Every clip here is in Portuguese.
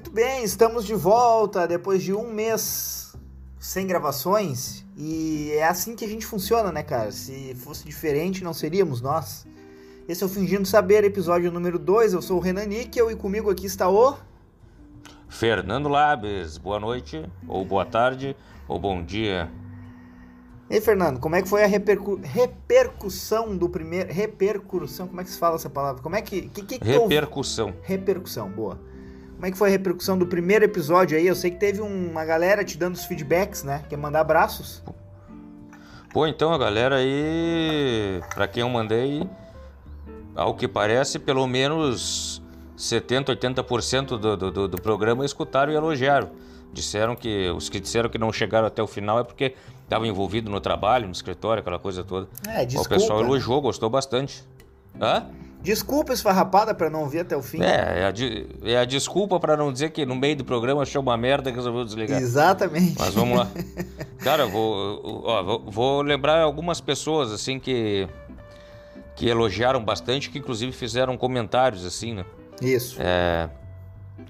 Muito bem, estamos de volta depois de um mês sem gravações e é assim que a gente funciona, né, cara? Se fosse diferente, não seríamos nós. Esse é o Fingindo Saber, episódio número 2. Eu sou o Renan Níquel e comigo aqui está o. Fernando Labes. Boa noite, ou boa tarde, ou bom dia. Ei, Fernando, como é que foi a repercu... repercussão do primeiro. Repercussão, como é que se fala essa palavra? Como é que. que, que, que repercussão. Repercussão, boa. Como é que foi a repercussão do primeiro episódio aí? Eu sei que teve uma galera te dando os feedbacks, né? Quer mandar abraços? Pô, então a galera aí, pra quem eu mandei, ao que parece, pelo menos 70, 80% do, do, do programa escutaram e elogiaram. Disseram que os que disseram que não chegaram até o final é porque estavam envolvidos no trabalho, no escritório, aquela coisa toda. É, desculpa. O pessoal elogiou, gostou bastante. Hã? Desculpa esfarrapada para não vir até o fim. É, é a, é a desculpa para não dizer que no meio do programa achou uma merda e resolveu desligar. Exatamente. Mas vamos lá. Cara, vou, ó, vou, vou lembrar algumas pessoas assim que que elogiaram bastante, que inclusive fizeram comentários assim, né? Isso. É,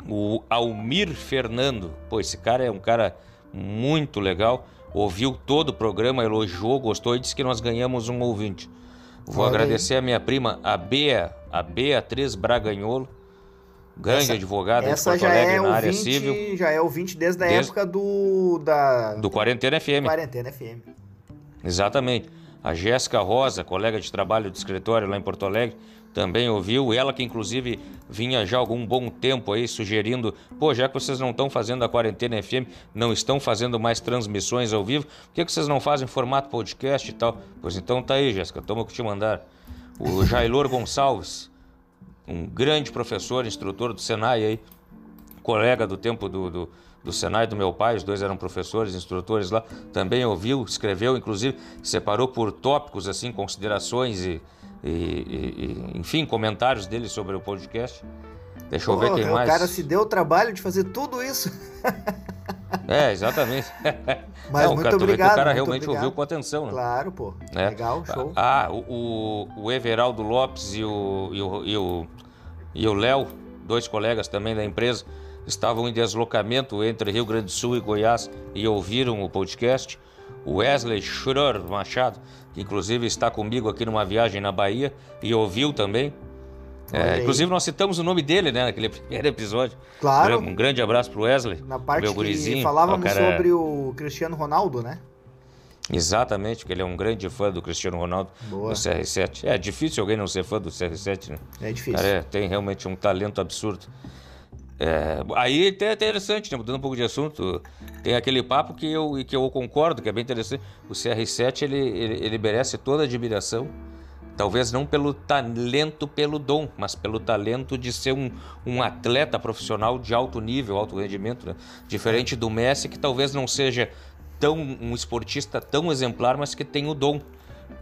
o Almir Fernando, pô, esse cara é um cara muito legal. Ouviu todo o programa, elogiou, gostou e disse que nós ganhamos um ouvinte. Vou Olha agradecer aí. a minha prima, a Bea, a Beatriz Braganholo, grande essa, advogada essa de Porto Alegre é na área ouvinte, civil. Já é ouvinte desde a desde, época do da do Quarentena FM. Quarentena FM. Exatamente. A Jéssica Rosa, colega de trabalho do escritório lá em Porto Alegre, também ouviu. Ela que inclusive vinha já algum bom tempo aí sugerindo, pô, já que vocês não estão fazendo a quarentena FM, não estão fazendo mais transmissões ao vivo, por que, que vocês não fazem formato podcast e tal? Pois então tá aí, Jéssica, toma que te mandar. O Jailor Gonçalves, um grande professor, instrutor do Senai aí, colega do tempo do, do, do Senai do meu pai, os dois eram professores, instrutores lá, também ouviu, escreveu, inclusive separou por tópicos assim, considerações e e, e, enfim, comentários dele sobre o podcast. Deixa eu Pô, ver quem o mais. O cara se deu o trabalho de fazer tudo isso. É, exatamente. Mas Não, muito cara, obrigado. o cara realmente obrigado. ouviu com atenção, né? Claro, pô. É. Legal, show. Ah, o, o Everaldo Lopes e o, e o, e o, e o Léo, dois colegas também da empresa, estavam em deslocamento entre Rio Grande do Sul e Goiás e ouviram o podcast. O Wesley Schroer Machado que inclusive está comigo aqui numa viagem na Bahia e ouviu também. É, inclusive nós citamos o nome dele, né, naquele primeiro episódio. Claro. Um grande abraço pro Wesley. Na parte meu que gurizinho. falávamos cara... sobre o Cristiano Ronaldo, né? Exatamente, que ele é um grande fã do Cristiano Ronaldo Boa. do CR7. É difícil alguém não ser fã do CR7, né? É difícil. Cara, é, tem realmente um talento absurdo. É, aí até é interessante, né? mudando um pouco de assunto, tem aquele papo que eu, que eu concordo, que é bem interessante. O CR7 ele, ele, ele merece toda a admiração, talvez não pelo talento, pelo dom, mas pelo talento de ser um, um atleta profissional de alto nível, alto rendimento, né? diferente do Messi, que talvez não seja tão um esportista tão exemplar, mas que tem o dom.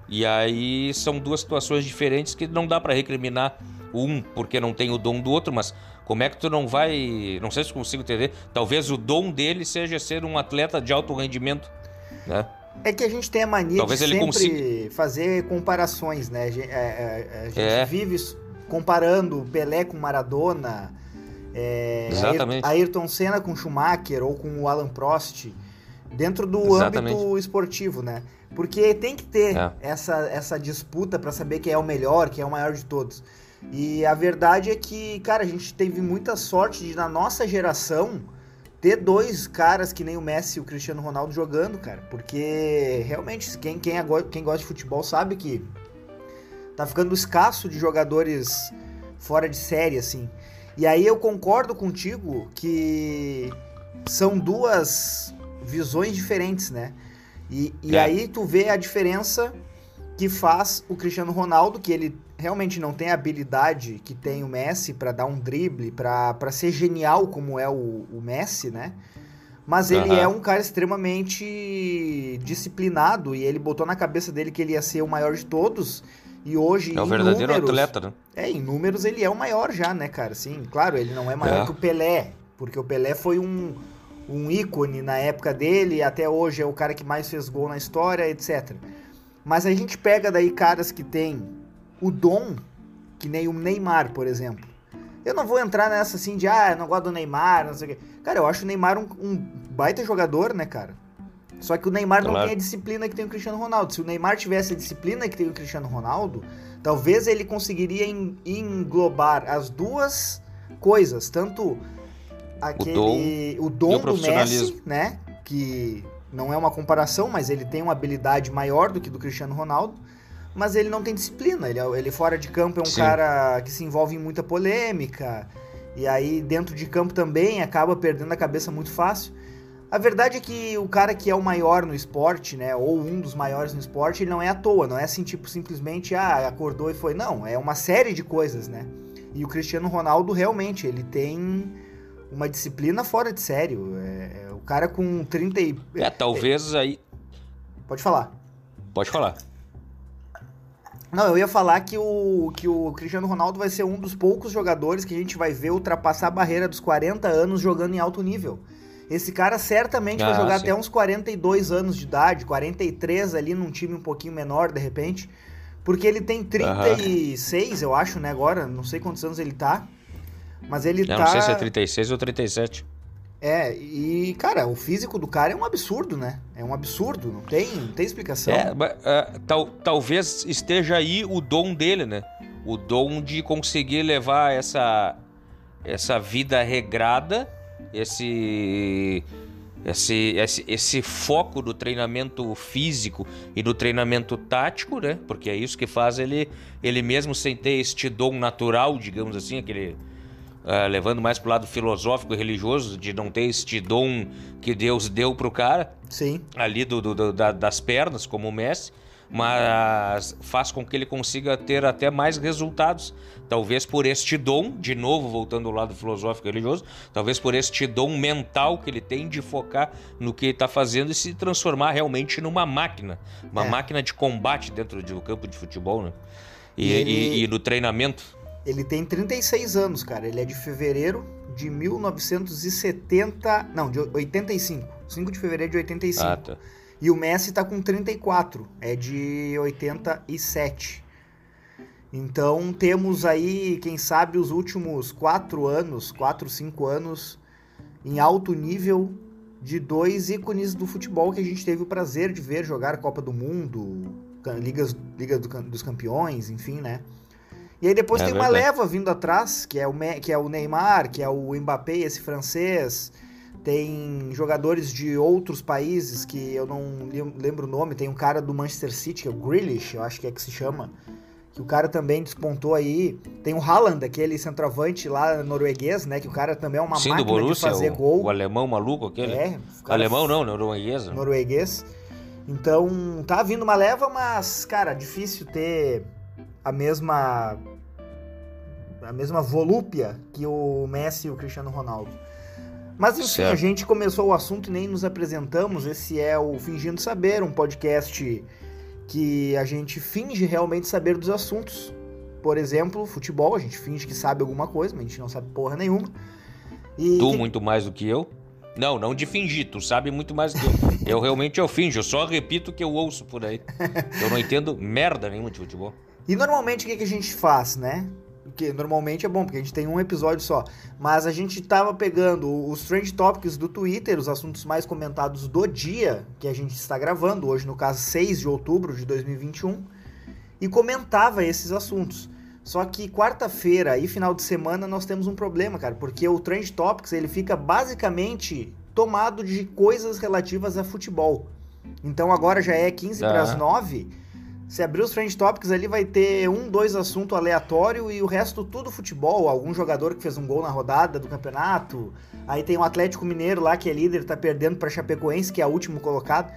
E aí são duas situações diferentes que não dá para recriminar um porque não tem o dom do outro, mas como é que tu não vai. Não sei se consigo entender. Talvez o dom dele seja ser um atleta de alto rendimento, né? É que a gente tem a mania Talvez de sempre consiga... fazer comparações, né? A gente, é, é, a gente é. vive comparando Pelé com Maradona, é, Exatamente. Ayrton Senna com Schumacher ou com o Alan Prost, dentro do Exatamente. âmbito esportivo, né? Porque tem que ter é. essa, essa disputa para saber quem é o melhor, quem é o maior de todos. E a verdade é que, cara, a gente teve muita sorte de, na nossa geração, ter dois caras que nem o Messi e o Cristiano Ronaldo jogando, cara. Porque realmente, quem, quem, quem gosta de futebol sabe que tá ficando escasso de jogadores fora de série, assim. E aí eu concordo contigo que são duas visões diferentes, né? E, e é. aí tu vê a diferença que faz o Cristiano Ronaldo, que ele realmente não tem a habilidade que tem o Messi para dar um drible, para ser genial como é o, o Messi, né? Mas ele uhum. é um cara extremamente disciplinado e ele botou na cabeça dele que ele ia ser o maior de todos. E hoje, é o verdadeiro números, atleta, né? É, em números ele é o maior já, né, cara? Sim, claro, ele não é maior é. que o Pelé, porque o Pelé foi um, um ícone na época dele, até hoje é o cara que mais fez gol na história, etc. Mas a gente pega daí caras que têm o dom, que nem o Neymar, por exemplo. Eu não vou entrar nessa assim de, ah, não gosto do Neymar, não sei o quê. Cara, eu acho o Neymar um, um baita jogador, né, cara? Só que o Neymar claro. não tem a disciplina que tem o Cristiano Ronaldo. Se o Neymar tivesse a disciplina que tem o Cristiano Ronaldo, talvez ele conseguiria englobar as duas coisas, tanto aquele o dom, o dom do Messi, né, que não é uma comparação, mas ele tem uma habilidade maior do que do Cristiano Ronaldo, mas ele não tem disciplina. Ele, é, ele fora de campo é um Sim. cara que se envolve em muita polêmica, e aí dentro de campo também acaba perdendo a cabeça muito fácil. A verdade é que o cara que é o maior no esporte, né, ou um dos maiores no esporte, ele não é à toa, não é assim, tipo, simplesmente, ah, acordou e foi. Não, é uma série de coisas, né? E o Cristiano Ronaldo, realmente, ele tem uma disciplina fora de sério. É, é o cara com 30 e... É, talvez é, aí... Pode falar. Pode falar. Não, eu ia falar que o, que o Cristiano Ronaldo vai ser um dos poucos jogadores que a gente vai ver ultrapassar a barreira dos 40 anos jogando em alto nível. Esse cara certamente ah, vai jogar sim. até uns 42 anos de idade, 43 ali num time um pouquinho menor, de repente. Porque ele tem 36, uhum. eu acho, né, agora. Não sei quantos anos ele tá. Mas ele não, tá. Não sei se é 36 ou 37. É, e, cara, o físico do cara é um absurdo, né? É um absurdo, não tem, não tem explicação. É, uh, tal, talvez esteja aí o dom dele, né? O dom de conseguir levar essa, essa vida regrada esse esse, esse, esse foco no treinamento físico e no treinamento tático, né? Porque é isso que faz ele, ele mesmo sem ter este dom natural, digamos assim, aquele uh, levando mais pro lado filosófico e religioso de não ter este dom que Deus deu pro cara. Sim. Ali do, do, do da, das pernas, como o Messi mas faz com que ele consiga ter até mais resultados. Talvez por este dom, de novo voltando ao lado filosófico e religioso, talvez por este dom mental que ele tem de focar no que está fazendo e se transformar realmente numa máquina, uma é. máquina de combate dentro do campo de futebol, né? E, e, ele... e, e no treinamento. Ele tem 36 anos, cara. Ele é de fevereiro de 1970. Não, de 85. 5 de fevereiro de 85. Ah, tá. E o Messi tá com 34, é de 87. Então temos aí, quem sabe, os últimos quatro anos, quatro, cinco anos, em alto nível de dois ícones do futebol que a gente teve o prazer de ver jogar Copa do Mundo, Ligas, Liga do, dos Campeões, enfim, né? E aí depois é tem verdade. uma leva vindo atrás, que é, o, que é o Neymar, que é o Mbappé, esse francês, tem jogadores de outros países que eu não lembro o nome. Tem um cara do Manchester City, que é o Grealish, eu acho que é que se chama. Que o cara também despontou aí. Tem o Haaland, aquele centroavante lá norueguês, né? Que o cara também é uma Sim, máquina Borussia, de fazer o, gol. O alemão maluco aquele. É. Alemão não, norueguês. Norueguês. Então, tá vindo uma leva, mas, cara, difícil ter a mesma a mesma volúpia que o Messi e o Cristiano Ronaldo. Mas enfim, certo. a gente começou o assunto e nem nos apresentamos. Esse é o Fingindo Saber, um podcast que a gente finge realmente saber dos assuntos. Por exemplo, futebol, a gente finge que sabe alguma coisa, mas a gente não sabe porra nenhuma. E tu que... muito mais do que eu? Não, não de fingir, tu sabe muito mais do que eu. eu realmente eu finjo, eu só repito o que eu ouço por aí. Eu não entendo merda nenhuma de futebol. E normalmente o que, que a gente faz, né? que normalmente é bom, porque a gente tem um episódio só. Mas a gente tava pegando os Trend Topics do Twitter, os assuntos mais comentados do dia que a gente está gravando, hoje no caso 6 de outubro de 2021, e comentava esses assuntos. Só que quarta-feira e final de semana nós temos um problema, cara, porque o Trend Topics ele fica basicamente tomado de coisas relativas a futebol. Então agora já é 15 para as 9 se abrir os Trend Topics ali vai ter um, dois assuntos aleatório e o resto tudo futebol. Algum jogador que fez um gol na rodada do campeonato. Aí tem o Atlético Mineiro lá que é líder, tá perdendo para Chapecoense, que é o último colocado.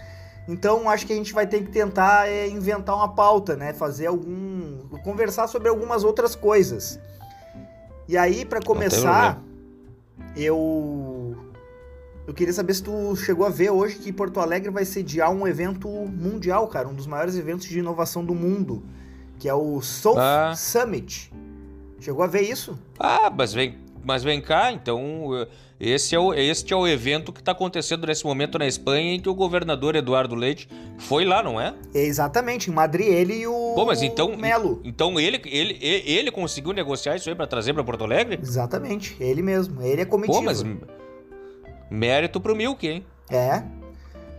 Então acho que a gente vai ter que tentar é, inventar uma pauta, né? Fazer algum. conversar sobre algumas outras coisas. E aí, para começar, eu eu queria saber se tu chegou a ver hoje que Porto Alegre vai sediar um evento mundial, cara, um dos maiores eventos de inovação do mundo, que é o Soul ah. Summit. Chegou a ver isso? Ah, mas vem, mas vem cá, então esse é o, este é o evento que está acontecendo nesse momento na Espanha em que o governador Eduardo Leite foi lá, não é? Exatamente, em Madrid, ele e o Pô, mas então, Melo. Então ele, ele, ele conseguiu negociar isso aí para trazer para Porto Alegre? Exatamente, ele mesmo, ele é comitiva. Pô, mas mérito pro Milk, hein? É,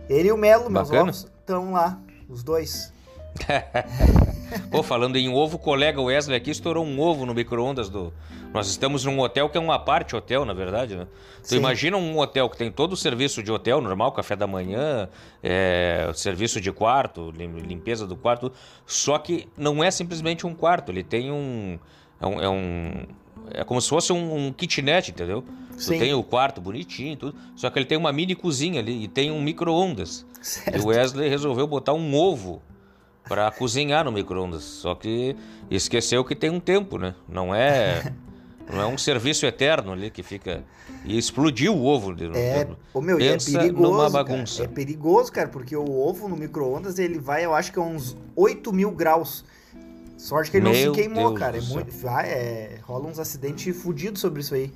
ele e o Melo, meus ovos, estão lá, os dois. Pô, falando em ovo, o colega Wesley aqui estourou um ovo no micro-ondas do. Nós estamos num hotel que é uma parte hotel, na verdade, né? Tu imagina um hotel que tem todo o serviço de hotel normal, café da manhã, é, serviço de quarto, limpeza do quarto, só que não é simplesmente um quarto, ele tem um. É um. É, um, é como se fosse um, um kitnet, entendeu? Sim. Tu tem o quarto bonitinho, tudo. Só que ele tem uma mini cozinha ali e tem um micro-ondas. E o Wesley resolveu botar um ovo para cozinhar no micro-ondas. Só que esqueceu que tem um tempo, né? Não é. Não é um serviço eterno ali que fica. E explodiu o ovo. É, o meu, é Pensa é perigoso. Numa bagunça. Cara. É perigoso, cara, porque o ovo no micro-ondas ele vai, eu acho que a uns 8 mil graus. Sorte que ele meu não se queimou, Deus cara. É muito, vai, é, rola uns acidentes fodidos sobre isso aí.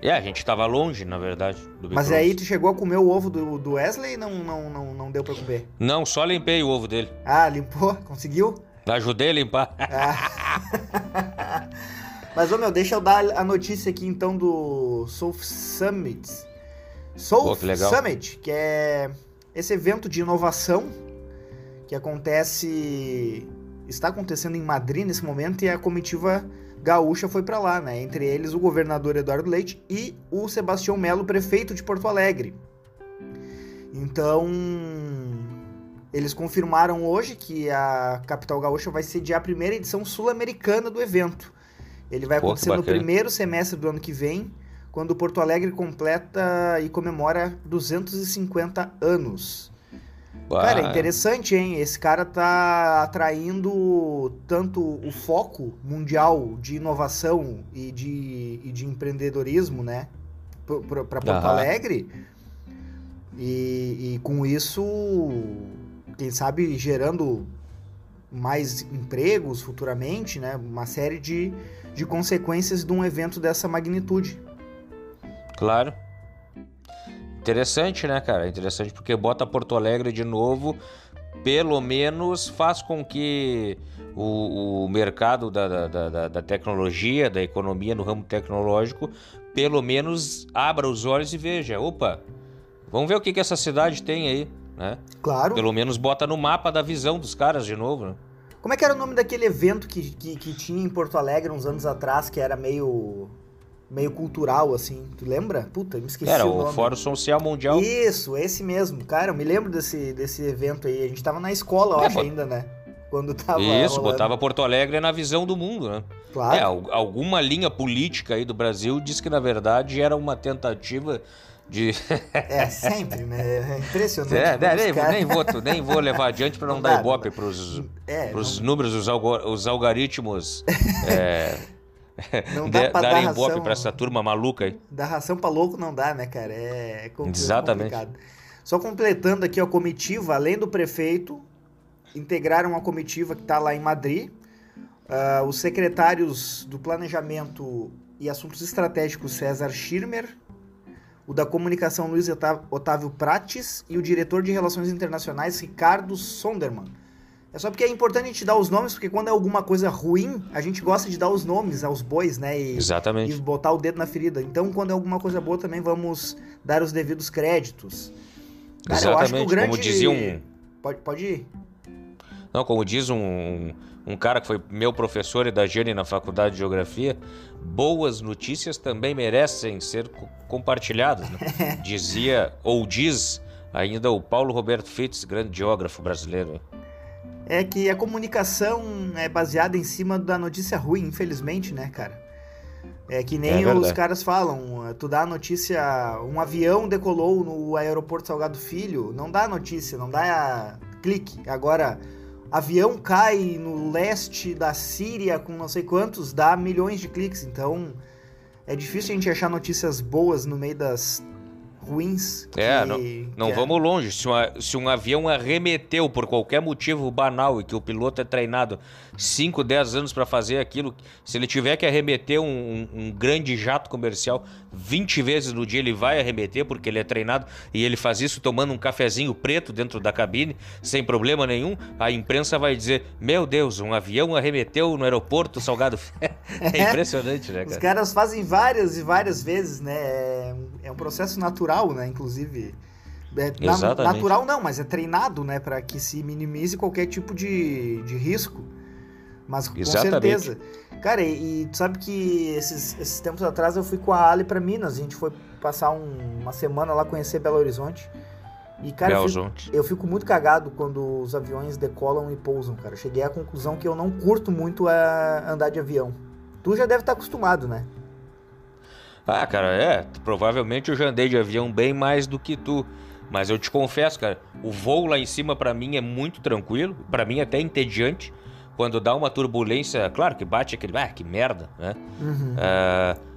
É, a gente tava longe, na verdade. Mas aí tu chegou a comer o ovo do, do Wesley e não, não, não, não deu pra comer? Não, só limpei o ovo dele. Ah, limpou? Conseguiu? Ajudei a limpar. Ah. Mas, ô meu, deixa eu dar a notícia aqui então do Soul Summit. Soul Pô, que Summit, que é esse evento de inovação que acontece. está acontecendo em Madrid nesse momento e a comitiva gaúcha foi para lá, né? Entre eles o governador Eduardo Leite e o Sebastião Melo, prefeito de Porto Alegre. Então, eles confirmaram hoje que a capital gaúcha vai sediar a primeira edição sul-americana do evento. Ele vai Pô, acontecer no primeiro semestre do ano que vem, quando Porto Alegre completa e comemora 250 anos. Cara, é interessante, hein? Esse cara tá atraindo tanto o foco mundial de inovação e de, e de empreendedorismo, né? Para Porto uhum. Alegre. E, e com isso, quem sabe gerando mais empregos futuramente, né? Uma série de, de consequências de um evento dessa magnitude. Claro. Interessante, né, cara? Interessante porque bota Porto Alegre de novo, pelo menos faz com que o, o mercado da, da, da, da, tecnologia, da economia no ramo tecnológico, pelo menos abra os olhos e veja, opa, vamos ver o que, que essa cidade tem aí, né? Claro. Pelo menos bota no mapa da visão dos caras de novo, né? Como é que era o nome daquele evento que, que, que tinha em Porto Alegre uns anos atrás, que era meio meio cultural, assim. Tu lembra? Puta, me esqueci Era, o nome. o Fórum Social Mundial. Isso, esse mesmo. Cara, eu me lembro desse, desse evento aí. A gente tava na escola, eu é, acho, ainda, né? Quando tava Isso, rolando. botava Porto Alegre na visão do mundo, né? Claro. É, alguma linha política aí do Brasil diz que, na verdade, era uma tentativa de... é, sempre, né? É impressionante. É, né, nem, nem, vou, nem vou levar adiante para não, não, dar ibope para os é, números, os, os algoritmos... É, Não dá pra darem dar ração, pra essa turma maluca aí. Dar ração pra louco não dá, né, cara? É, é Exatamente. complicado. Só completando aqui a comitiva, além do prefeito, integraram a comitiva que está lá em Madrid. Uh, os secretários do Planejamento e Assuntos Estratégicos César Schirmer, o da Comunicação Luiz Otávio Prates e o diretor de Relações Internacionais Ricardo Sonderman. É só porque é importante a gente dar os nomes, porque quando é alguma coisa ruim, a gente gosta de dar os nomes aos bois, né? E, Exatamente. E botar o dedo na ferida. Então, quando é alguma coisa boa, também vamos dar os devidos créditos. Cara, Exatamente. eu acho que o grande... Como dizia um... Pode, pode ir. Não, como diz um, um cara que foi meu professor e da Jane na faculdade de Geografia, boas notícias também merecem ser compartilhadas. Né? Dizia, ou diz ainda o Paulo Roberto Fitz, grande geógrafo brasileiro é que a comunicação é baseada em cima da notícia ruim, infelizmente, né, cara? É que nem é os caras falam, tu dá a notícia, um avião decolou no aeroporto Salgado Filho, não dá notícia, não dá clique. Agora, avião cai no leste da Síria com não sei quantos, dá milhões de cliques. Então, é difícil a gente achar notícias boas no meio das ruins. É, que, não, não vamos é... longe. Se, uma, se um avião arremeteu por qualquer motivo banal e que o piloto é treinado 5, 10 anos para fazer aquilo, se ele tiver que arremeter um, um, um, grande jato comercial 20 vezes no dia, ele vai arremeter porque ele é treinado e ele faz isso tomando um cafezinho preto dentro da cabine, sem problema nenhum, a imprensa vai dizer: Meu Deus, um avião arremeteu no aeroporto Salgado. é impressionante, né, cara? Os caras fazem várias e várias vezes, né? É, é um processo natural, né? Inclusive. É, natural não, mas é treinado, né, para que se minimize qualquer tipo de, de risco. Mas com Exatamente. certeza. Cara, e, e, tu sabe que esses, esses tempos atrás eu fui com a Ali para Minas. A gente foi passar um, uma semana lá conhecer Belo Horizonte. E, cara, eu fico, eu fico, muito cagado quando os aviões decolam e pousam, cara. Cheguei à conclusão que eu não curto muito a andar de avião. Tu já deve estar acostumado, né? Ah, cara, é. Provavelmente eu já andei de avião bem mais do que tu. Mas eu te confesso, cara, o voo lá em cima para mim é muito tranquilo. para mim é até entediante quando dá uma turbulência, claro que bate aquele, ah, que merda, né? Uhum. Uh,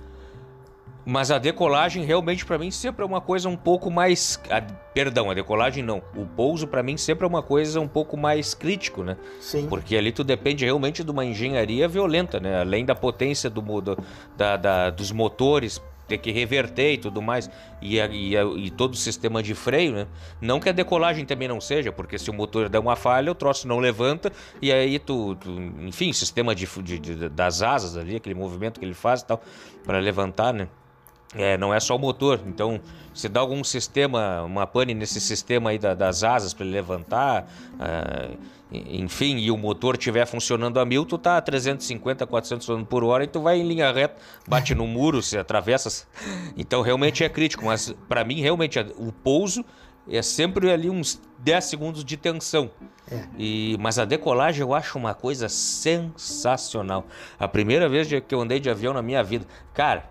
mas a decolagem realmente para mim sempre é uma coisa um pouco mais, a, perdão, a decolagem não, o pouso para mim sempre é uma coisa um pouco mais crítico, né? Sim. Porque ali tu depende realmente de uma engenharia violenta, né? Além da potência do, do da, da, dos motores ter que reverter e tudo mais, e, e, e, todo o sistema de freio, né? Não que a decolagem também não seja, porque se o motor der uma falha, o troço não levanta, e aí tu, tu enfim, sistema de, de, de, das asas ali, aquele movimento que ele faz e tal, para levantar, né? É, não é só o motor, então se dá algum sistema, uma pane nesse sistema aí da, das asas para ele levantar, uh, enfim, e o motor estiver funcionando a mil, tu tá a 350, 400 km por hora e tu vai em linha reta, bate no muro, se atravessa. Então realmente é crítico, mas para mim realmente o pouso é sempre ali uns 10 segundos de tensão. É. E, mas a decolagem eu acho uma coisa sensacional. A primeira vez que eu andei de avião na minha vida, cara,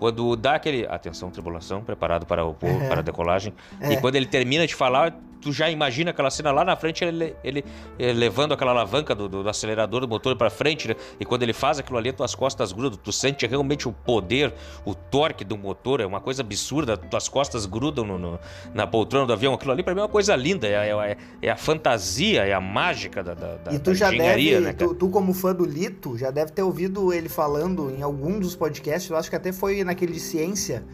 quando dá aquele. Atenção, tribulação, preparado para, o, é. para a decolagem. É. E quando ele termina de falar, tu já imagina aquela cena? Lá na frente, ele, ele, ele levando aquela alavanca do, do, do acelerador do motor para frente, né? E quando ele faz aquilo ali, tuas costas grudam, tu sente realmente o poder, o torque do motor, é uma coisa absurda, tuas costas grudam no, no na poltrona do avião. Aquilo ali para mim é uma coisa linda, é, é, é, a fantasia, é a mágica da, da, e tu da já engenharia, deve, né, tu, tu, como fã do Lito, já deve ter ouvido ele falando em algum dos podcasts, eu acho que até foi naquele de ciência,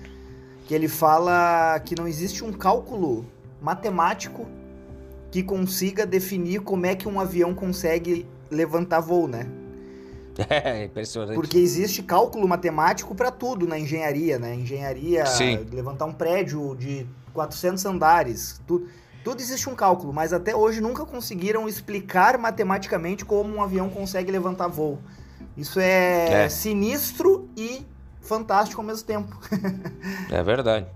que ele fala que não existe um cálculo matemático que consiga definir como é que um avião consegue levantar voo, né? É, impressionante. Porque existe cálculo matemático para tudo na engenharia, né? Engenharia, Sim. levantar um prédio de 400 andares, tudo, tudo existe um cálculo, mas até hoje nunca conseguiram explicar matematicamente como um avião consegue levantar voo. Isso é, é. sinistro e fantástico ao mesmo tempo. é verdade.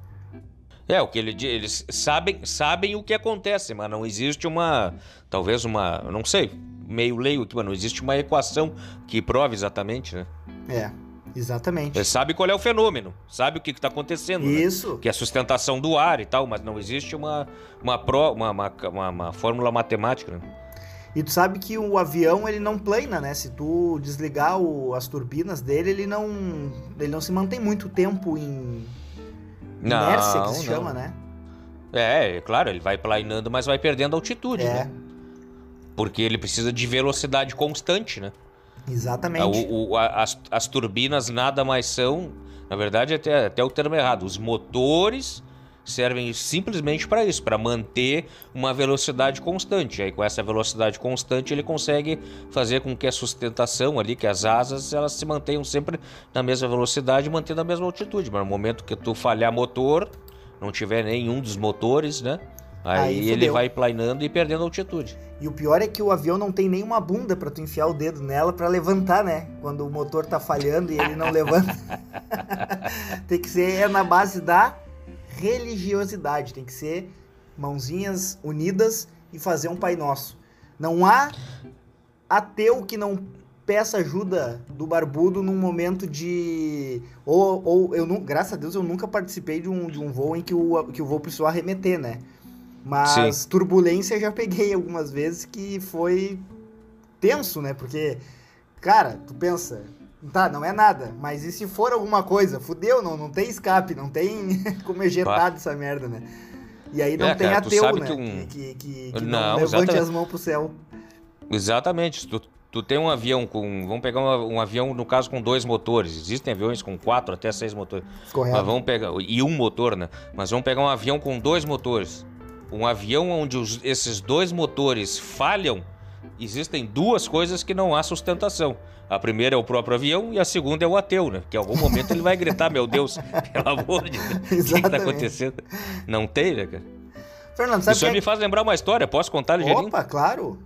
É, o que ele eles sabem, sabem o que acontece, mas não existe uma, talvez uma, não sei, meio leio aqui, mas não existe uma equação que prove exatamente, né? É, exatamente. Ele sabe qual é o fenômeno, sabe o que está acontecendo. Né? Isso. Né? Que é a sustentação do ar e tal, mas não existe uma, uma, pro, uma, uma, uma, uma fórmula matemática, né? E tu sabe que o avião ele não plana, né? Se tu desligar o, as turbinas dele, ele não, ele não se mantém muito tempo em inércia, não, que se não. chama, né? É, é, claro, ele vai planando, mas vai perdendo altitude, é. né? Porque ele precisa de velocidade constante, né? Exatamente. O, o, as, as turbinas nada mais são, na verdade, até, até o termo errado, os motores servem simplesmente para isso, para manter uma velocidade constante. Aí com essa velocidade constante ele consegue fazer com que a sustentação ali, que as asas, elas se mantenham sempre na mesma velocidade, mantendo a mesma altitude. Mas no momento que tu falhar motor, não tiver nenhum dos motores, né? Aí, Aí ele vai planando e perdendo altitude. E o pior é que o avião não tem nenhuma bunda para tu enfiar o dedo nela para levantar, né? Quando o motor tá falhando e ele não levanta. tem que ser na base da religiosidade, tem que ser mãozinhas unidas e fazer um Pai Nosso. Não há ateu que não peça ajuda do barbudo num momento de. Ou, ou eu não, graças a Deus eu nunca participei de um, de um voo em que o, que o voo precisou arremeter, né? Mas Sim. turbulência já peguei algumas vezes que foi tenso, né? Porque, cara, tu pensa, Tá, não é nada. Mas e se for alguma coisa? Fudeu, não, não tem escape, não tem como ejetar dessa merda, né? E aí não é, tem cara, ateu, né? Que, um... que, que, que, não, não levante exatamente. as mãos pro céu. Exatamente. Tu, tu tem um avião com. Vamos pegar um, um, avião, no caso, com dois motores. Existem aviões com quatro até seis motores. Correto. Mas vamos pegar. E um motor, né? Mas vamos pegar um avião com dois motores. Um avião onde os, esses dois motores falham, existem duas coisas que não há sustentação. A primeira é o próprio avião e a segunda é o ateu, né? Que em algum momento ele vai gritar, meu Deus, pelo amor de Deus, o que está acontecendo? Não tem, né, cara? Fernando, sabe Isso que... me faz lembrar uma história, posso contar ligeirinho? Opa, claro.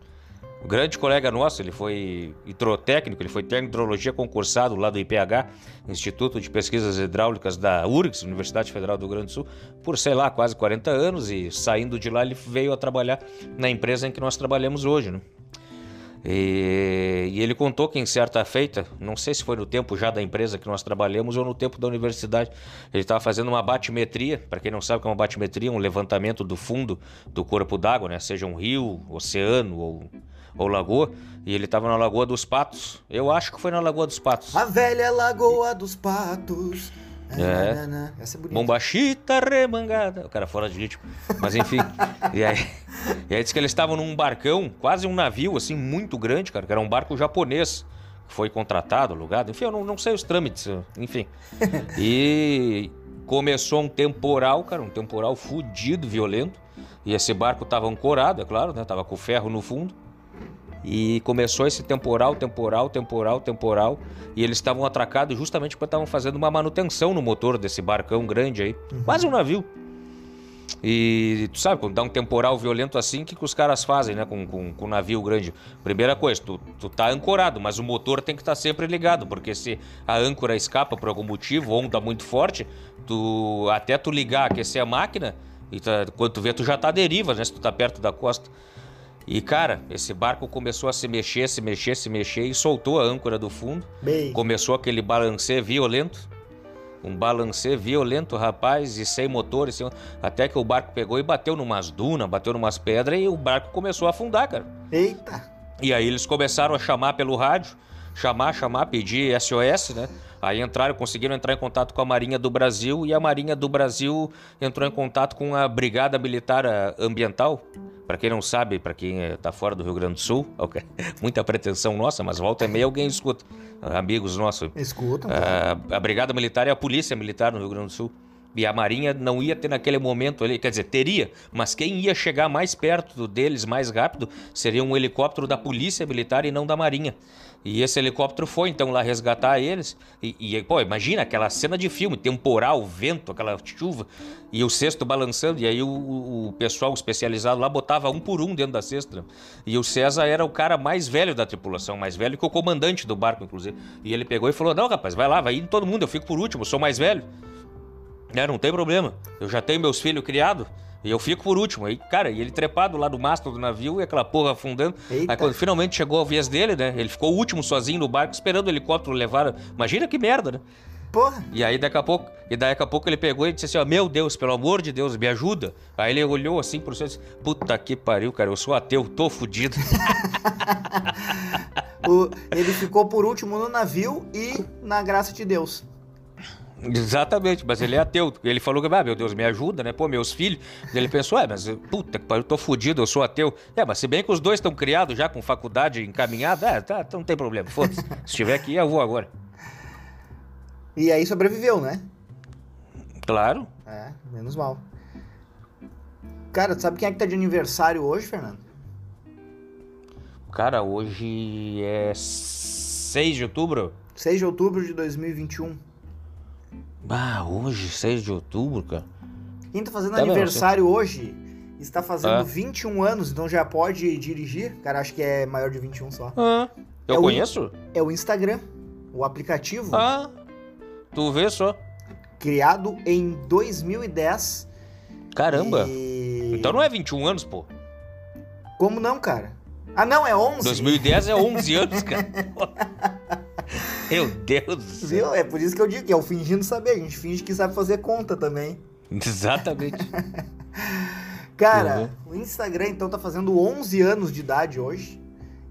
O grande colega nosso, ele foi hidrotécnico, ele foi técnico de hidrologia concursado lá do IPH, Instituto de Pesquisas Hidráulicas da URGS, Universidade Federal do Rio Grande do Sul, por, sei lá, quase 40 anos e saindo de lá ele veio a trabalhar na empresa em que nós trabalhamos hoje, né? E, e, ele contou que em certa feita, não sei se foi no tempo já da empresa que nós trabalhamos ou no tempo da universidade, ele estava fazendo uma batimetria. Para quem não sabe o que é uma batimetria, um levantamento do fundo do corpo d'água, né? seja um rio, oceano ou, ou lagoa. E ele estava na Lagoa dos Patos. Eu acho que foi na Lagoa dos Patos. A velha Lagoa dos Patos. É. Essa é bonita. Bombachita remangada. O cara fora de ritmo. Mas enfim. e, aí, e aí disse que eles estavam num barcão, quase um navio, assim, muito grande, cara, que era um barco japonês. Que foi contratado, alugado. Enfim, eu não, não sei os trâmites. Enfim. E começou um temporal, cara, um temporal fudido, violento. E esse barco tava ancorado, é claro, né? Tava com ferro no fundo. E começou esse temporal, temporal, temporal, temporal. E eles estavam atracados justamente porque estavam fazendo uma manutenção no motor desse barcão grande aí. Uhum. Quase um navio. E tu sabe, quando dá um temporal violento assim, o que, que os caras fazem, né? Com, com, com um navio grande. Primeira coisa, tu, tu tá ancorado, mas o motor tem que estar tá sempre ligado, porque se a âncora escapa por algum motivo, onda muito forte, tu até tu ligar, aquecer a máquina, e tá, quando tu vê, tu já tá à deriva, né? Se tu tá perto da costa. E cara, esse barco começou a se mexer, se mexer, se mexer e soltou a âncora do fundo. Bem. Começou aquele balancer violento. Um balancer violento, rapaz, e sem motor, sem... até que o barco pegou e bateu numas dunas, bateu numas pedras e o barco começou a afundar, cara. Eita! E aí eles começaram a chamar pelo rádio, chamar, chamar, pedir SOS, né? Aí entraram, conseguiram entrar em contato com a Marinha do Brasil e a Marinha do Brasil entrou em contato com a Brigada Militar Ambiental para quem não sabe, para quem está fora do Rio Grande do Sul, okay. muita pretensão nossa, mas volta e meia alguém escuta. Amigos nossos. Escutam. Uh, a Brigada Militar e a Polícia Militar no Rio Grande do Sul. E a Marinha não ia ter naquele momento ali, quer dizer, teria, mas quem ia chegar mais perto deles mais rápido seria um helicóptero da Polícia Militar e não da Marinha. E esse helicóptero foi então lá resgatar eles. E, e, pô, imagina aquela cena de filme: temporal, vento, aquela chuva, e o cesto balançando. E aí o, o, pessoal especializado lá botava um por um dentro da cesta. E o César era o cara mais velho da tripulação, mais velho que o comandante do barco, inclusive. E ele pegou e falou: Não, rapaz, vai lá, vai ir todo mundo, eu fico por último, eu sou mais velho. É, não tem problema, eu já tenho meus filhos criados. E eu fico por último. Aí, cara, e ele trepado lá do mastro do navio e aquela porra afundando. Eita. Aí quando finalmente chegou a vez dele, né? Ele ficou o último sozinho no barco esperando o helicóptero levar. Imagina que merda, né? Porra. E aí daqui a pouco, e daqui a pouco ele pegou e disse assim: ó, meu Deus, pelo amor de Deus, me ajuda. Aí ele olhou assim pro céu e disse: Puta que pariu, cara, eu sou ateu, tô fudido. o, ele ficou por último no navio e na graça de Deus. Exatamente, mas ele é ateu. Ele falou que, ah, meu Deus, me ajuda, né? Pô, meus filhos. Ele pensou, é, mas puta que pariu, eu tô fudido, eu sou ateu. É, mas se bem que os dois estão criados já com faculdade encaminhada, é, tá, então não tem problema, foda-se. Se estiver aqui, eu vou agora. E aí sobreviveu, né? Claro. É, menos mal. Cara, sabe quem é que tá de aniversário hoje, Fernando? Cara, hoje é 6 de outubro. 6 de outubro de 2021. Ah, hoje, 6 de outubro, cara. Quem tá fazendo tá aniversário mesmo, hoje está fazendo é. 21 anos, então já pode dirigir. Cara, acho que é maior de 21 só. Ah, eu é conheço? O, é o Instagram, o aplicativo. Ah, tu vê só. Criado em 2010. Caramba. E... Então não é 21 anos, pô. Como não, cara? Ah, não, é 11. 2010 é 11 anos, cara. Meu Deus do céu. Viu? É por isso que eu digo que é o fingindo saber. A gente finge que sabe fazer conta também. Exatamente. Cara, uhum. o Instagram então tá fazendo 11 anos de idade hoje.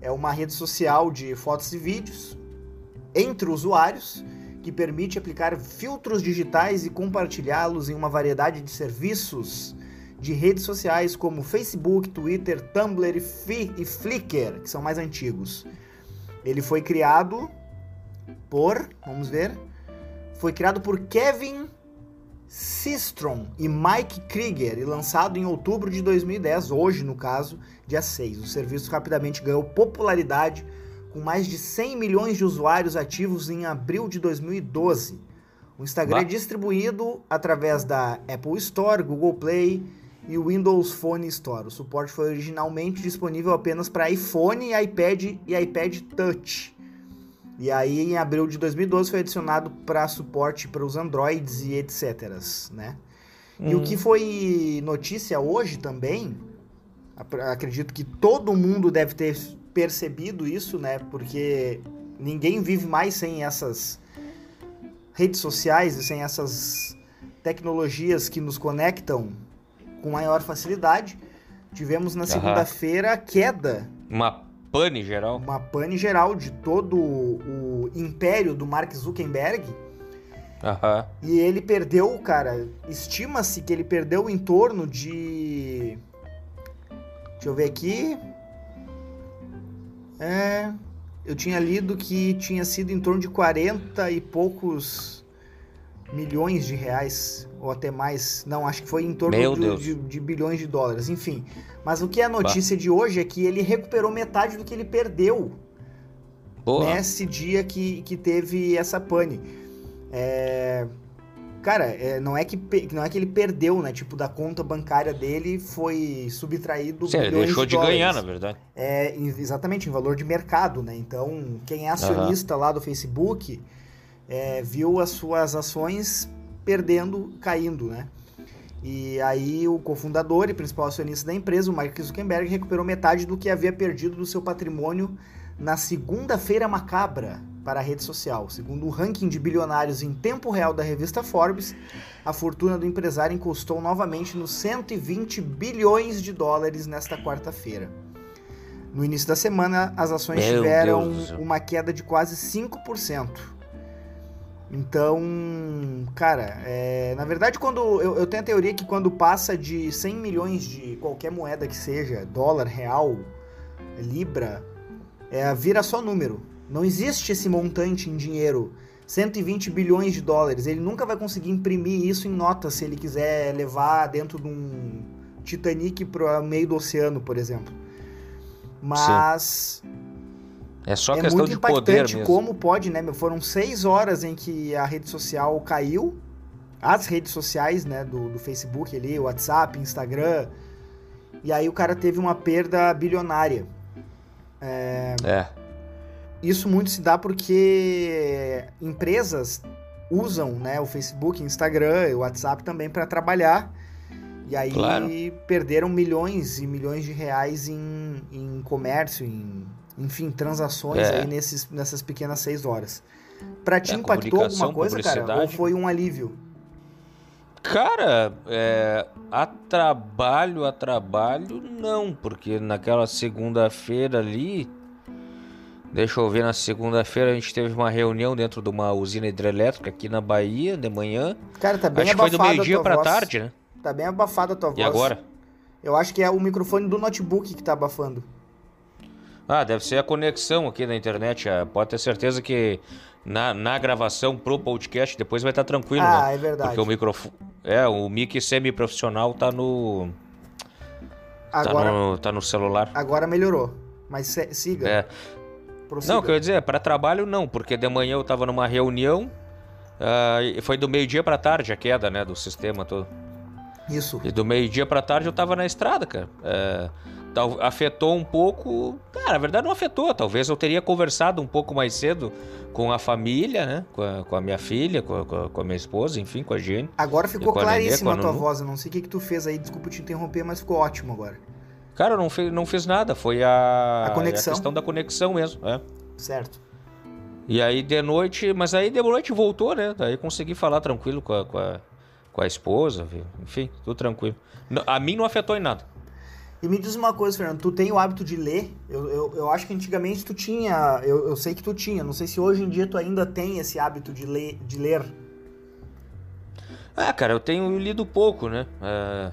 É uma rede social de fotos e vídeos. entre usuários, que permite aplicar filtros digitais e compartilhá-los em uma variedade de serviços de redes sociais como Facebook, Twitter, Tumblr e Flickr, que são mais antigos. Ele foi criado por, vamos ver, foi criado por Kevin Systrom e Mike Krieger e lançado em outubro de 2010, hoje no caso, dia 6. O serviço rapidamente ganhou popularidade com mais de 100 milhões de usuários ativos em abril de 2012. O Instagram bah. é distribuído através da Apple Store, Google Play e Windows Phone Store. O suporte foi originalmente disponível apenas para iPhone, iPad e iPad Touch. E aí, em abril de 2012, foi adicionado para suporte para os Androids e etc. Né? Hum. E o que hum. foi notícia hoje também, acredito que todo mundo deve ter percebido isso, né? Porque ninguém vive mais sem essas redes sociais e sem essas tecnologias que nos conectam com maior facilidade. Tivemos na segunda-feira a queda. Uma pane geral. Uma pane geral de todo o império do Mark Zuckerberg. Uhum. E ele perdeu, cara, estima-se que ele perdeu em torno de. Deixa eu ver aqui. É, eu tinha lido que tinha sido em torno de 40 e poucos milhões de reais, ou até mais. Não, acho que foi em torno de, de, de, bilhões de dólares, enfim. Mas o que é a notícia bah. de hoje é que ele recuperou metade do que ele perdeu Boa. nesse dia que, que teve essa pane. É, Cara, é, não, é que, não é que ele perdeu, né? Tipo, da conta bancária dele foi subtraído Sim, ele deixou de, de ganhar, na verdade. É, exatamente, em valor de mercado, né? Então, quem é acionista uhum. lá do Facebook é, viu as suas ações perdendo, caindo, né? E aí o cofundador e principal acionista da empresa, o Mark Zuckerberg, recuperou metade do que havia perdido do seu patrimônio na segunda-feira macabra, para a rede social. Segundo o ranking de bilionários em tempo real da revista Forbes, a fortuna do empresário encostou novamente nos 120 bilhões de dólares nesta quarta-feira. No início da semana, as ações Meu tiveram uma queda de quase 5%. Então, cara, é, na verdade, quando eu, eu, tenho a teoria que quando passa de 100 milhões de qualquer moeda que seja, dólar, real, libra, é, vira só número. Não existe esse montante em dinheiro. 120 bilhões de dólares. Ele nunca vai conseguir imprimir isso em nota se ele quiser levar dentro de um Titanic para o meio do oceano, por exemplo. Mas. Sim. É só é questão de poder mesmo. como pode, né? Foram seis horas em que a rede social caiu. As redes sociais, né? Do, do Facebook ali, WhatsApp, Instagram. E aí o cara teve uma perda bilionária. É. é. Isso muito se dá porque empresas usam né, o Facebook, Instagram e o WhatsApp também para trabalhar. E aí claro. perderam milhões e milhões de reais em, em comércio, em, enfim, transações é. aí nesses, nessas pequenas seis horas. Pra ti é, impactou alguma coisa, cara? Ou foi um alívio? Cara, é, a trabalho, a trabalho, não, porque naquela segunda-feira ali Deixa eu ver, na segunda-feira a gente teve uma reunião dentro de uma usina hidrelétrica aqui na Bahia, de manhã. Cara, tá bem acho abafada foi do meio-dia pra voz. tarde, né? Tá bem abafada a tua e voz. E agora? Eu acho que é o microfone do notebook que tá abafando. Ah, deve ser a conexão aqui na internet. É, pode ter certeza que na, na gravação pro podcast depois vai estar tá tranquilo, ah, né? é verdade. Porque o microfone... É, o mic semi-profissional tá no... Agora, tá no... Tá no celular. Agora melhorou. Mas siga. É. Prossiga. Não, o que eu ia dizer, para trabalho não, porque de manhã eu estava numa reunião uh, e foi do meio-dia para tarde a queda, né, do sistema todo. Isso. E do meio-dia para tarde eu estava na estrada, cara. Uh, tal, afetou um pouco. Cara, na verdade não afetou. Talvez eu teria conversado um pouco mais cedo com a família, né? Com a, com a minha filha, com a, com a, minha esposa, enfim, com a Jenny. Agora ficou claríssima a, a tua voz. Eu não sei o que, que tu fez aí, desculpa te interromper, mas ficou ótimo agora. Cara, eu não, fiz, não fiz nada, foi a, a, conexão. a questão da conexão mesmo. É. Certo. E aí de noite, mas aí de noite voltou, né? Daí consegui falar tranquilo com a, com a, com a esposa, enfim, tudo tranquilo. A mim não afetou em nada. E me diz uma coisa, Fernando, tu tem o hábito de ler? Eu, eu, eu acho que antigamente tu tinha, eu, eu sei que tu tinha, não sei se hoje em dia tu ainda tem esse hábito de ler. De ler. Ah, cara, eu tenho lido pouco, né? É,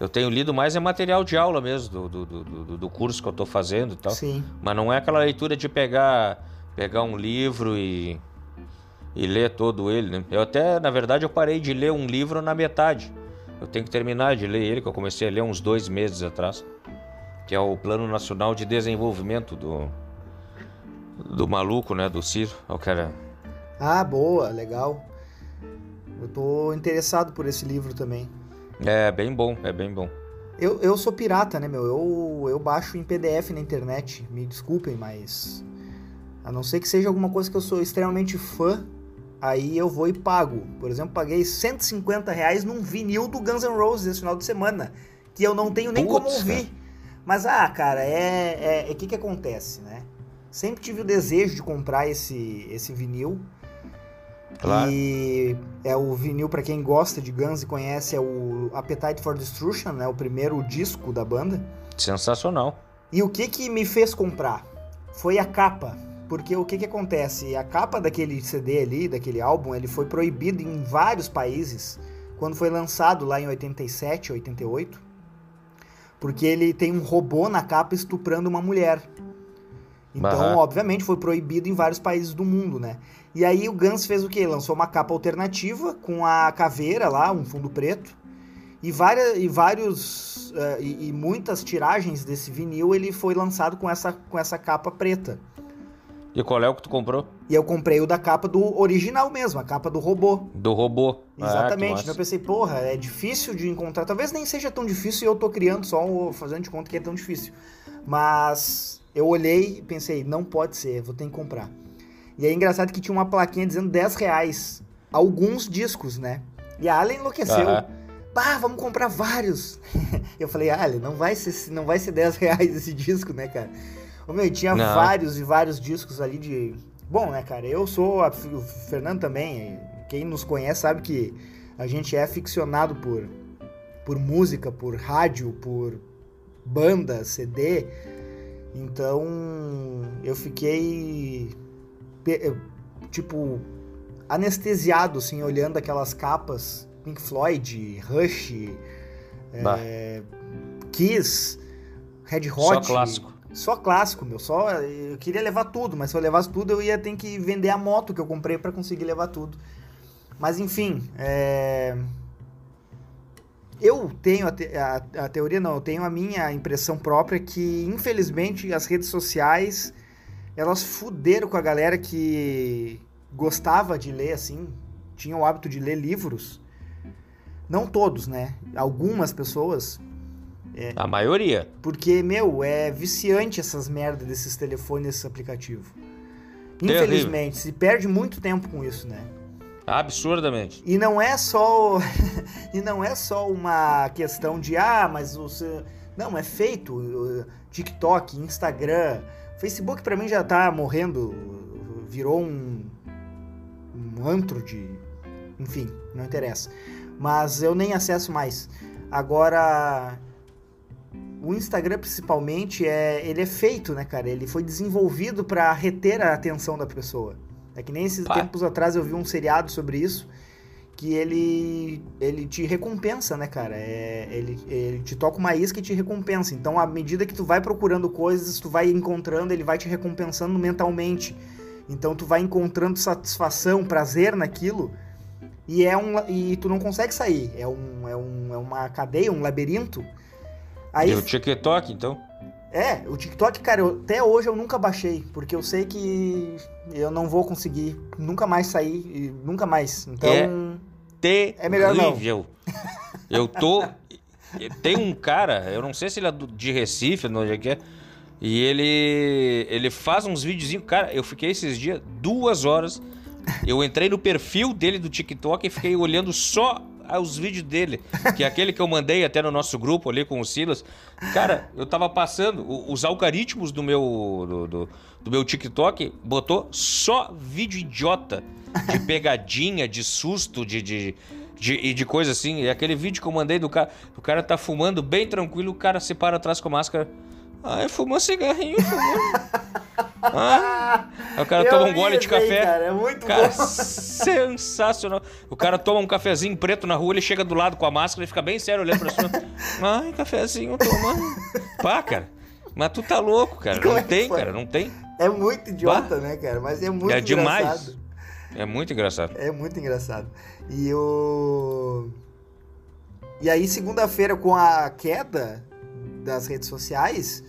eu tenho lido mais é material de aula mesmo, do, do, do, do curso que eu tô fazendo e tal. Sim. Mas não é aquela leitura de pegar, pegar um livro e, e ler todo ele, né? Eu até, na verdade, eu parei de ler um livro na metade. Eu tenho que terminar de ler ele, que eu comecei a ler uns dois meses atrás. Que é o Plano Nacional de Desenvolvimento do, do maluco, né? Do Ciro. É o cara. Ah, boa, legal. Eu tô interessado por esse livro também. É bem bom, é bem bom. Eu, eu sou pirata, né, meu? Eu, eu baixo em PDF na internet. Me desculpem, mas. A não ser que seja alguma coisa que eu sou extremamente fã, aí eu vou e pago. Por exemplo, paguei 150 reais num vinil do Guns N' Roses esse final de semana, que eu não tenho nem como ouvir. Cara. Mas, ah, cara, é. O é, é, que que acontece, né? Sempre tive o desejo de comprar esse, esse vinil. Claro. E é o vinil, para quem gosta de Guns e conhece, é o Appetite for Destruction, né? O primeiro disco da banda. Sensacional. E o que que me fez comprar? Foi a capa porque o que que acontece? A capa daquele CD ali, daquele álbum, ele foi proibido em vários países quando foi lançado lá em 87, 88, porque ele tem um robô na capa estuprando uma mulher. Então, uhum. obviamente, foi proibido em vários países do mundo, né? E aí o Guns fez o quê? Lançou uma capa alternativa com a caveira lá, um fundo preto. E, várias, e vários uh, e, e, muitas tiragens desse vinil ele foi lançado com essa, com essa capa preta. E qual é o que tu comprou? E eu comprei o da capa do original mesmo, a capa do robô. Do robô. Ah, Exatamente. Ah, então eu pensei, porra, é difícil de encontrar. Talvez nem seja tão difícil e eu tô criando só fazendo de conta que é tão difícil. Mas eu olhei e pensei, não pode ser, vou ter que comprar. E é engraçado que tinha uma plaquinha dizendo 10 reais. Alguns discos, né? E a Allen enlouqueceu. Uhum. Bah, vamos comprar vários. eu falei, Allen, não vai ser, não vai ser 10 reais esse disco, né, cara? Ô, meu, tinha Não. vários e vários discos ali de. Bom, né, cara? Eu sou. A... O Fernando também. Quem nos conhece sabe que a gente é aficionado por, por música, por rádio, por banda, CD. Então eu fiquei. Tipo, anestesiado, assim, olhando aquelas capas. Pink Floyd, Rush, é, Kiss, Red Hot. Só clássico. Só clássico, meu. Só eu queria levar tudo, mas se eu levasse tudo eu ia ter que vender a moto que eu comprei para conseguir levar tudo. Mas enfim, é... eu tenho a, te... a, a, teoria não, eu tenho a minha impressão própria que infelizmente as redes sociais elas fuderam com a galera que gostava de ler assim, tinha o hábito de ler livros. Não todos, né? Algumas pessoas é, a maioria. Porque, meu, é viciante essas merdas desses telefones, esse aplicativo. Infelizmente, se perde muito tempo com isso, né? Absurdamente. E não é só e não é só uma questão de ah, mas você não é feito TikTok, Instagram, Facebook para mim já tá morrendo, virou um um antro de, enfim, não interessa. Mas eu nem acesso mais. Agora o Instagram principalmente é ele é feito, né, cara? Ele foi desenvolvido para reter a atenção da pessoa. É que nem esses Pá. tempos atrás eu vi um seriado sobre isso que ele ele te recompensa, né, cara? É, ele, ele te toca uma isca e te recompensa. Então, à medida que tu vai procurando coisas, tu vai encontrando, ele vai te recompensando mentalmente. Então, tu vai encontrando satisfação, prazer naquilo. E é um e tu não consegue sair. É um é, um, é uma cadeia, um labirinto Aí, e o TikTok, então? É, o TikTok, cara, eu, até hoje eu nunca baixei, porque eu sei que eu não vou conseguir nunca mais sair, nunca mais. Então. É, é melhor não. Eu tô. Tem um cara, eu não sei se ele é de Recife, não sei o que é. E ele. Ele faz uns videozinhos. Cara, eu fiquei esses dias duas horas. Eu entrei no perfil dele do TikTok e fiquei olhando só os vídeos dele, que é aquele que eu mandei até no nosso grupo ali com o Silas. Cara, eu tava passando, os algoritmos do meu, do, do, do meu TikTok botou só vídeo idiota, de pegadinha, de susto, de, de, De, e de coisa assim, é aquele vídeo que eu mandei do cara, o cara tá fumando bem tranquilo, o cara se para atrás com a máscara. Ah, fumou cigarrinho, fumou. ah, o cara eu toma um gole de café. cara, é muito cara, bom. sensacional. O cara toma um cafezinho preto na rua, ele chega do lado com a máscara e fica bem sério olhando pra cima. Ai, cafezinho tomando. Pá, cara. Mas tu tá louco, cara. Não é tem, cara, não tem. É muito idiota, bah. né, cara? Mas é muito é engraçado. demais. É muito engraçado. É muito engraçado. E o. E aí, segunda-feira, com a queda das redes sociais,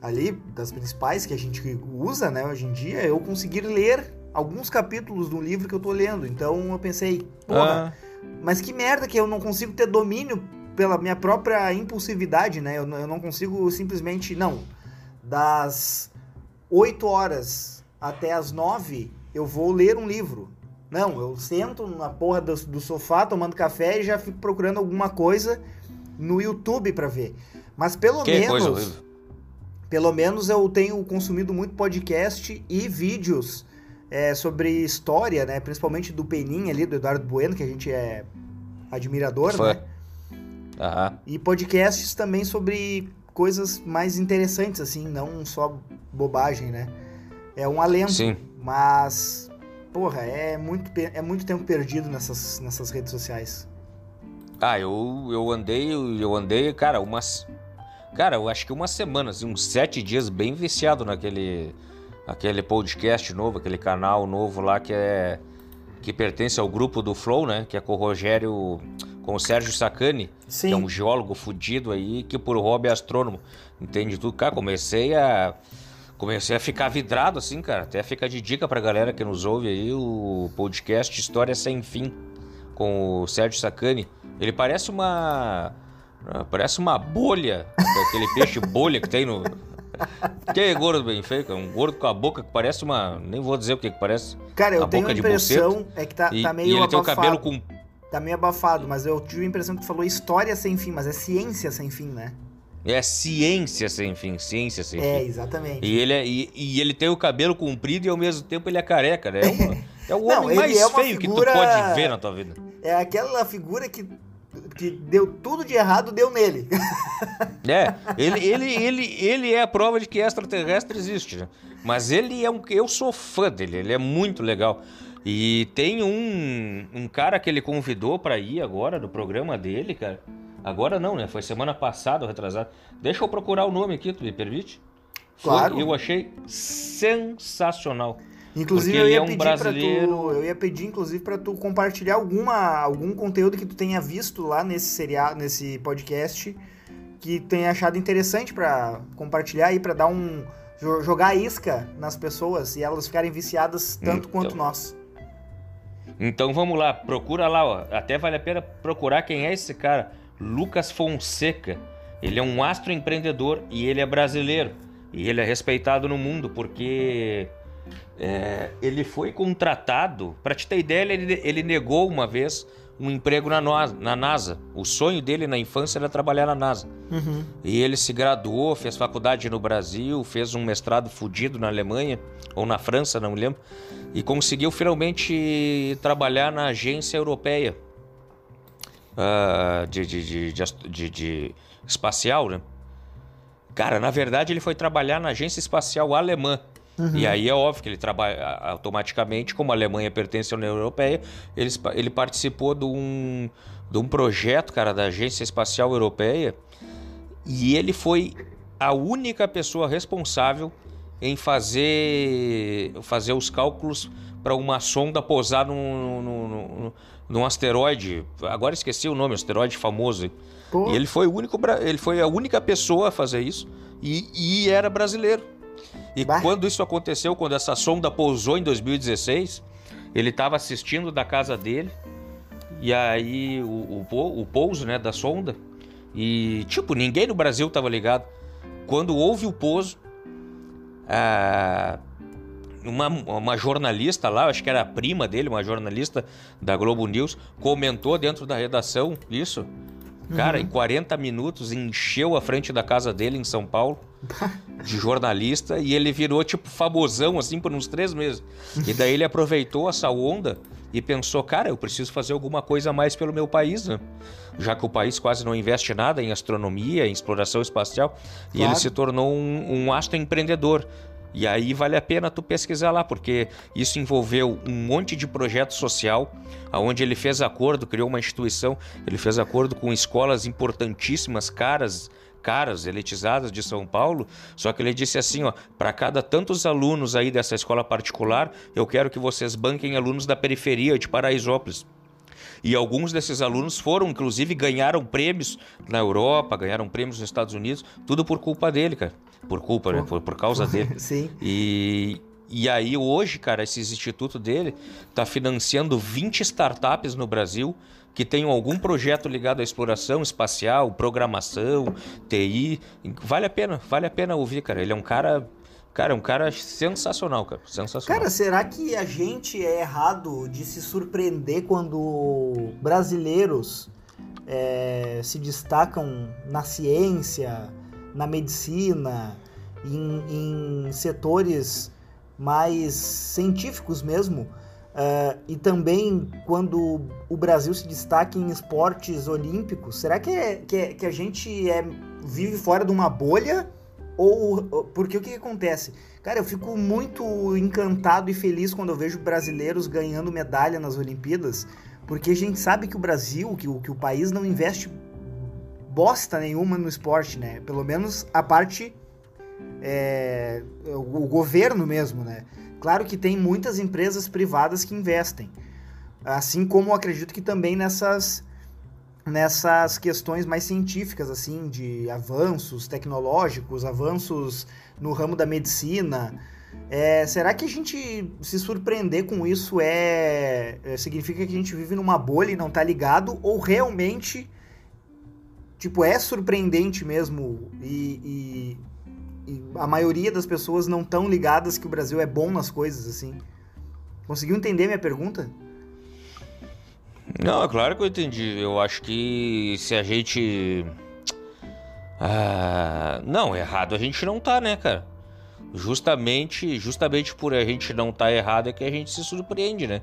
ali, das principais que a gente usa, né, hoje em dia, eu consegui ler alguns capítulos do livro que eu tô lendo. Então eu pensei, porra, ah. mas que merda que eu não consigo ter domínio pela minha própria impulsividade, né? Eu, eu não consigo simplesmente. Não. Das 8 horas até as 9, eu vou ler um livro. Não, eu sento na porra do, do sofá tomando café e já fico procurando alguma coisa no YouTube para ver. Mas pelo que menos. Pelo menos eu tenho consumido muito podcast e vídeos é, sobre história, né? Principalmente do Peninha ali, do Eduardo Bueno, que a gente é admirador, Foi. né? Uhum. E podcasts também sobre coisas mais interessantes, assim, não só bobagem, né? É um alento, Sim. mas, porra, é muito, é muito tempo perdido nessas, nessas redes sociais. Ah, eu, eu andei, eu andei, cara, umas. Cara, eu acho que umas semanas, assim, uns sete dias bem viciado naquele. Aquele podcast novo, aquele canal novo lá que é. Que pertence ao grupo do Flow, né? Que é com o Rogério com o Sérgio Sacani, Sim. que é um geólogo fudido aí, que por hobby é astrônomo. Entende tudo? Cara, comecei a. Comecei a ficar vidrado assim, cara. Até fica de dica pra galera que nos ouve aí o podcast História Sem Fim, com o Sérgio Sacani. Ele parece uma. Parece uma bolha, aquele peixe bolha que tem no. Que é gordo bem feio, um gordo com a boca que parece uma. Nem vou dizer o que, que parece. Cara, eu tenho a impressão é que tá, e, tá meio. E ele abafado. tem o cabelo com tá meio abafado, mas eu tive a impressão que tu falou história sem fim, mas é ciência sem fim, né? É ciência sem fim, ciência sem é, fim. É, exatamente. E ele, é, e, e, ele tem o cabelo comprido e ao mesmo tempo ele é careca, né? É, uma, é o Não, homem mais é feio figura... que tu pode ver na tua vida. É aquela figura que, que deu tudo de errado, deu nele. É, ele, ele, ele, ele é a prova de que extraterrestre existe, né? Mas ele é um. Eu sou fã dele, ele é muito legal. E tem um, um cara que ele convidou para ir agora no programa dele, cara. Agora não, né? Foi semana passada, retrasado. Deixa eu procurar o nome aqui, tu me permite? Claro. Foi, eu achei sensacional. Inclusive eu ia, é um pedir brasileiro... tu, eu ia pedir inclusive para tu compartilhar alguma algum conteúdo que tu tenha visto lá nesse seriado, nesse podcast que tenha achado interessante para compartilhar aí para dar um jogar isca nas pessoas e elas ficarem viciadas tanto então, quanto nós. Então vamos lá, procura lá, ó. até vale a pena procurar quem é esse cara, Lucas Fonseca. Ele é um astro empreendedor e ele é brasileiro. E ele é respeitado no mundo porque é, ele foi contratado. Para te ter ideia, ele, ele negou uma vez um emprego na, na NASA. O sonho dele na infância era trabalhar na NASA. Uhum. E ele se graduou, fez faculdade no Brasil, fez um mestrado fudido na Alemanha ou na França, não me lembro, e conseguiu finalmente trabalhar na agência europeia uh, de, de, de, de, espacial, né? Cara, na verdade ele foi trabalhar na agência espacial alemã. Uhum. E aí é óbvio que ele trabalha automaticamente, como a Alemanha pertence à União Europeia, ele, ele participou de um, de um projeto, cara, da Agência Espacial Europeia, e ele foi a única pessoa responsável em fazer, fazer os cálculos para uma sonda pousar num, num, num, num, asteroide. Agora esqueci o nome, asteroide famoso. Pô. E ele foi, o único, ele foi a única pessoa a fazer isso e, e era brasileiro. E bah. quando isso aconteceu, quando essa sonda pousou em 2016, ele estava assistindo da casa dele e aí o, o, o pouso né, da sonda. E, tipo, ninguém no Brasil estava ligado. Quando houve o pouso, uma, uma jornalista lá, acho que era a prima dele, uma jornalista da Globo News, comentou dentro da redação isso. Cara, uhum. em 40 minutos encheu a frente da casa dele em São Paulo de jornalista e ele virou tipo famosão assim por uns três meses. E daí ele aproveitou essa onda e pensou, cara, eu preciso fazer alguma coisa a mais pelo meu país, né? Já que o país quase não investe nada em astronomia, em exploração espacial, claro. e ele se tornou um, um astro empreendedor. E aí vale a pena tu pesquisar lá, porque isso envolveu um monte de projeto social, aonde ele fez acordo, criou uma instituição, ele fez acordo com escolas importantíssimas, caras, caras, elitizadas de São Paulo, só que ele disse assim, ó, para cada tantos alunos aí dessa escola particular, eu quero que vocês banquem alunos da periferia de Paraisópolis. E alguns desses alunos foram, inclusive, ganharam prêmios na Europa, ganharam prêmios nos Estados Unidos, tudo por culpa dele, cara. Por culpa, né? Por, por causa dele. Sim. E, e aí hoje, cara, esse instituto dele está financiando 20 startups no Brasil que tenham algum projeto ligado à exploração espacial, programação, TI. Vale a pena, vale a pena ouvir, cara. Ele é um cara Cara, é um cara sensacional, cara. Sensacional. Cara, será que a gente é errado de se surpreender quando brasileiros é, se destacam na ciência, na medicina, em, em setores mais científicos mesmo? Uh, e também quando o Brasil se destaca em esportes olímpicos, será que, é, que, é, que a gente é, vive fora de uma bolha? Ou porque o que, que, acontece? Cara, eu fico muito encantado e feliz quando eu vejo brasileiros ganhando medalha nas Olimpíadas, porque a gente sabe que o Brasil, que que o país não investe bosta nenhuma no esporte, né? Pelo menos a parte é, o, governo mesmo, né? Claro que tem muitas empresas privadas que investem, assim como acredito que também nessas nessas questões mais científicas, assim, de avanços tecnológicos, avanços no ramo da medicina. É, será que a gente se surpreender com isso é, é, significa que a gente vive numa bolha e não tá ligado ou realmente tipo é surpreendente mesmo e, e, e a maioria das pessoas não tão ligadas que o Brasil é bom nas coisas assim? Conseguiu entender minha pergunta? Não, é claro que eu entendi. Eu acho que se a gente. Ah, não, errado a gente não tá, né, cara? Justamente, justamente por a gente não estar tá errado é que a gente se surpreende, né?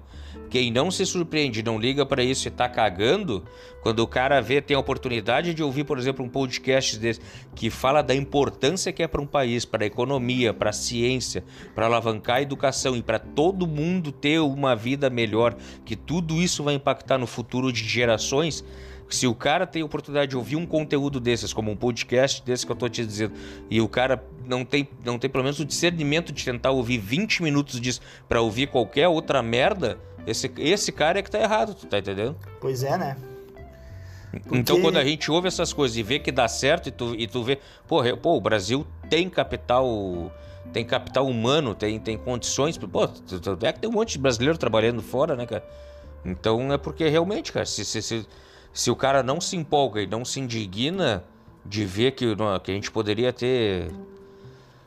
Quem não se surpreende, não liga para isso e tá cagando, quando o cara vê, tem a oportunidade de ouvir, por exemplo, um podcast desse que fala da importância que é para um país, para a economia, para a ciência, para alavancar a educação e para todo mundo ter uma vida melhor, que tudo isso vai impactar no futuro de gerações se o cara tem a oportunidade de ouvir um conteúdo desses, como um podcast desse que eu tô te dizendo, e o cara não tem, não tem pelo menos o discernimento de tentar ouvir 20 minutos disso para ouvir qualquer outra merda, esse, esse cara é que tá errado, tu tá entendendo? Pois é, né? Porque... Então, quando a gente ouve essas coisas e vê que dá certo, e tu, e tu vê, pô, pô, o Brasil tem capital tem capital humano, tem, tem condições. Pô, é que tem um monte de brasileiro trabalhando fora, né, cara? Então é porque realmente, cara, se, se, se, se o cara não se empolga e não se indigna de ver que, que a gente poderia ter.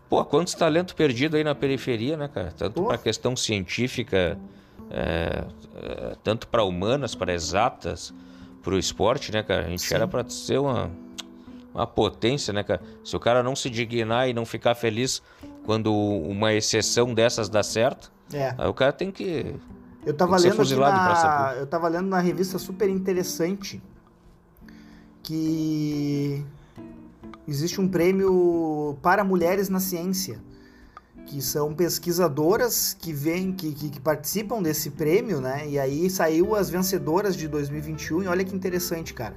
Pô, quantos talentos perdidos aí na periferia, né, cara? Tanto para questão científica, é, é, tanto para humanas, para exatas, para o esporte, né, cara? A gente Sim. era para ser uma, uma potência, né, cara? Se o cara não se dignar e não ficar feliz quando uma exceção dessas dá certo, é. aí o cara tem que eu tava lendo aqui na, eu tava lendo na revista super interessante que existe um prêmio para mulheres na ciência, que são pesquisadoras que vêm, que, que, que, participam desse prêmio, né? E aí saiu as vencedoras de 2021 e olha que interessante, cara.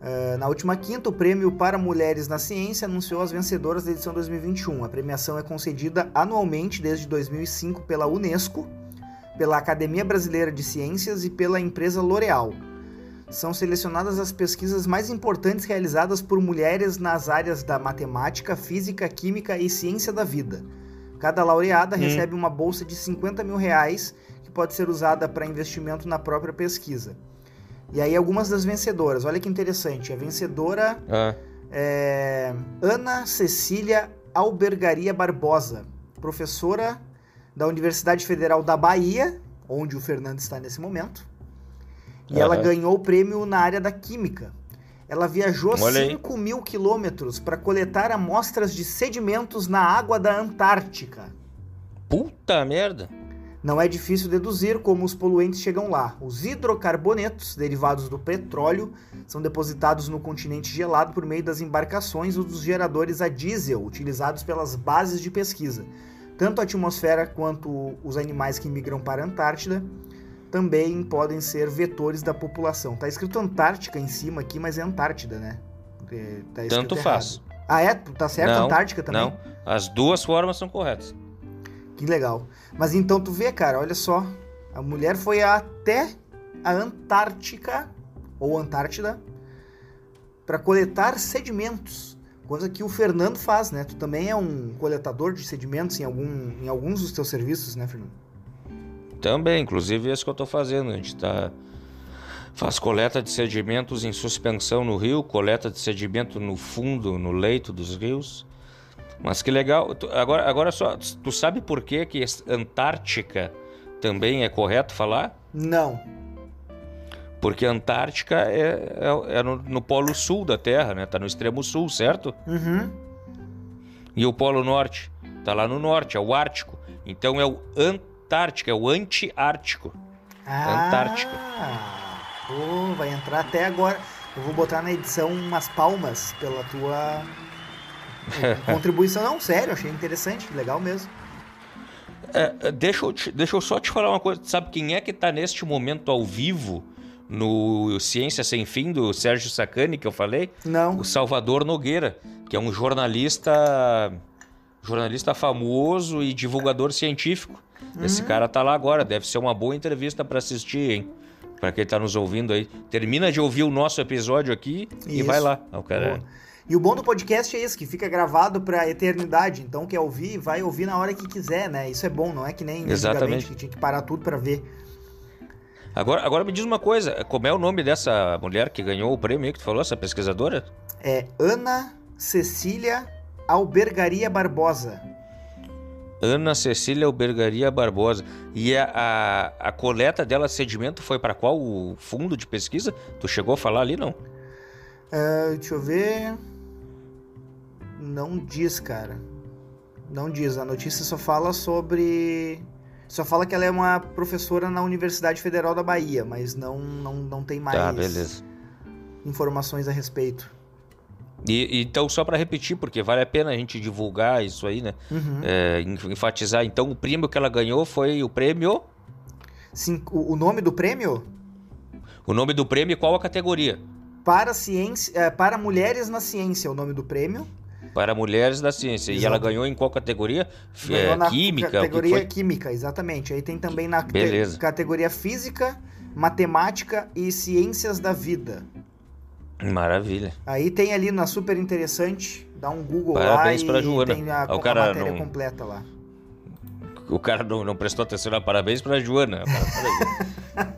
Uh, na última quinta, o prêmio para mulheres na ciência anunciou as vencedoras da edição 2021. A premiação é concedida anualmente desde 2005 pela Unesco pela Academia Brasileira de Ciências e pela empresa L'Oréal. São selecionadas as pesquisas mais importantes realizadas por mulheres nas áreas da matemática, física, química e ciência da vida. Cada laureada hum. recebe uma bolsa de 50 mil reais que pode ser usada para investimento na própria pesquisa. E aí algumas das vencedoras, olha que interessante. A vencedora ah. é Ana Cecília Albergaria Barbosa, professora da Universidade Federal da Bahia, onde o Fernando está nesse momento. E uhum. ela ganhou o prêmio na área da Química. Ela viajou Olha 5 aí. mil quilômetros para coletar amostras de sedimentos na água da Antártica. Puta merda! Não é difícil deduzir como os poluentes chegam lá. Os hidrocarbonetos, derivados do petróleo, são depositados no continente gelado por meio das embarcações ou dos geradores a diesel utilizados pelas bases de pesquisa. Tanto a atmosfera quanto os animais que migram para a Antártida também podem ser vetores da população. Tá escrito Antártica em cima aqui, mas é Antártida, né? É, tá Tanto errado. faz. Ah, é? Tá certo? Não, Antártica também? Não, as duas formas são corretas. Que legal. Mas então tu vê, cara, olha só. A mulher foi até a Antártica, ou Antártida, para coletar sedimentos. Coisa que o Fernando faz, né? Tu também é um coletador de sedimentos em, algum, em alguns dos teus serviços, né, Fernando? Também, inclusive esse que eu estou fazendo. A gente está faz coleta de sedimentos em suspensão no rio, coleta de sedimento no fundo, no leito dos rios. Mas que legal. Agora, agora só, tu sabe por que que Antártica também é correto falar? Não. Porque Antártica é, é, é no, no, polo sul da Terra, né? Tá no extremo sul, certo? Uhum. E o polo norte? Tá lá no norte, é o Ártico. Então é o Antártica, é o anti-ártico. Ah, Antártica. Oh, vai entrar até agora. Eu vou botar na edição umas palmas pela tua contribuição. Não, sério, achei interessante, legal mesmo. É, deixa, eu te, deixa eu só te falar uma coisa. Sabe quem é que está neste momento ao vivo no Ciência Sem Fim do Sérgio Sacani, que eu falei? Não. O Salvador Nogueira, que é um jornalista jornalista famoso e divulgador científico. Uhum. Esse cara tá lá agora, deve ser uma boa entrevista para assistir, hein? Para quem tá nos ouvindo aí. Termina de ouvir o nosso episódio aqui Isso. e vai lá. O cara... E o bom do podcast é isso, que fica gravado pra eternidade. Então, quer ouvir, vai ouvir na hora que quiser, né? Isso é bom, não é que nem Exatamente. que tinha que parar tudo para ver. Agora, agora me diz uma coisa, como é o nome dessa mulher que ganhou o prêmio que tu falou, essa pesquisadora? É Ana Cecília Albergaria Barbosa. Ana Cecília Albergaria Barbosa. E a, a, a coleta dela, sedimento, foi para qual fundo de pesquisa? Tu chegou a falar ali, não? Uh, deixa eu ver. Não diz, cara. Não diz. A notícia só fala sobre. Só fala que ela é uma professora na Universidade Federal da Bahia, mas não, não, não tem mais tá, informações a respeito. E, então, só para repetir, porque vale a pena a gente divulgar isso aí, né? Uhum. É, enfatizar. Então, o prêmio que ela ganhou foi o prêmio. Sim, o, o nome do prêmio? O nome do prêmio e qual a categoria? Para, ciência, é, para Mulheres na Ciência, é o nome do prêmio. Para Mulheres da Ciência. Exato. E ela ganhou em qual categoria? Ganhou é, na química? Categoria Química, exatamente. Aí tem também na Beleza. categoria Física, Matemática e Ciências da Vida. Maravilha. Aí tem ali na super interessante, dá um Google Parabéns lá pra e Joana. tem a, o cara a matéria não... completa lá. O cara não, não prestou atenção, não. parabéns pra Joana.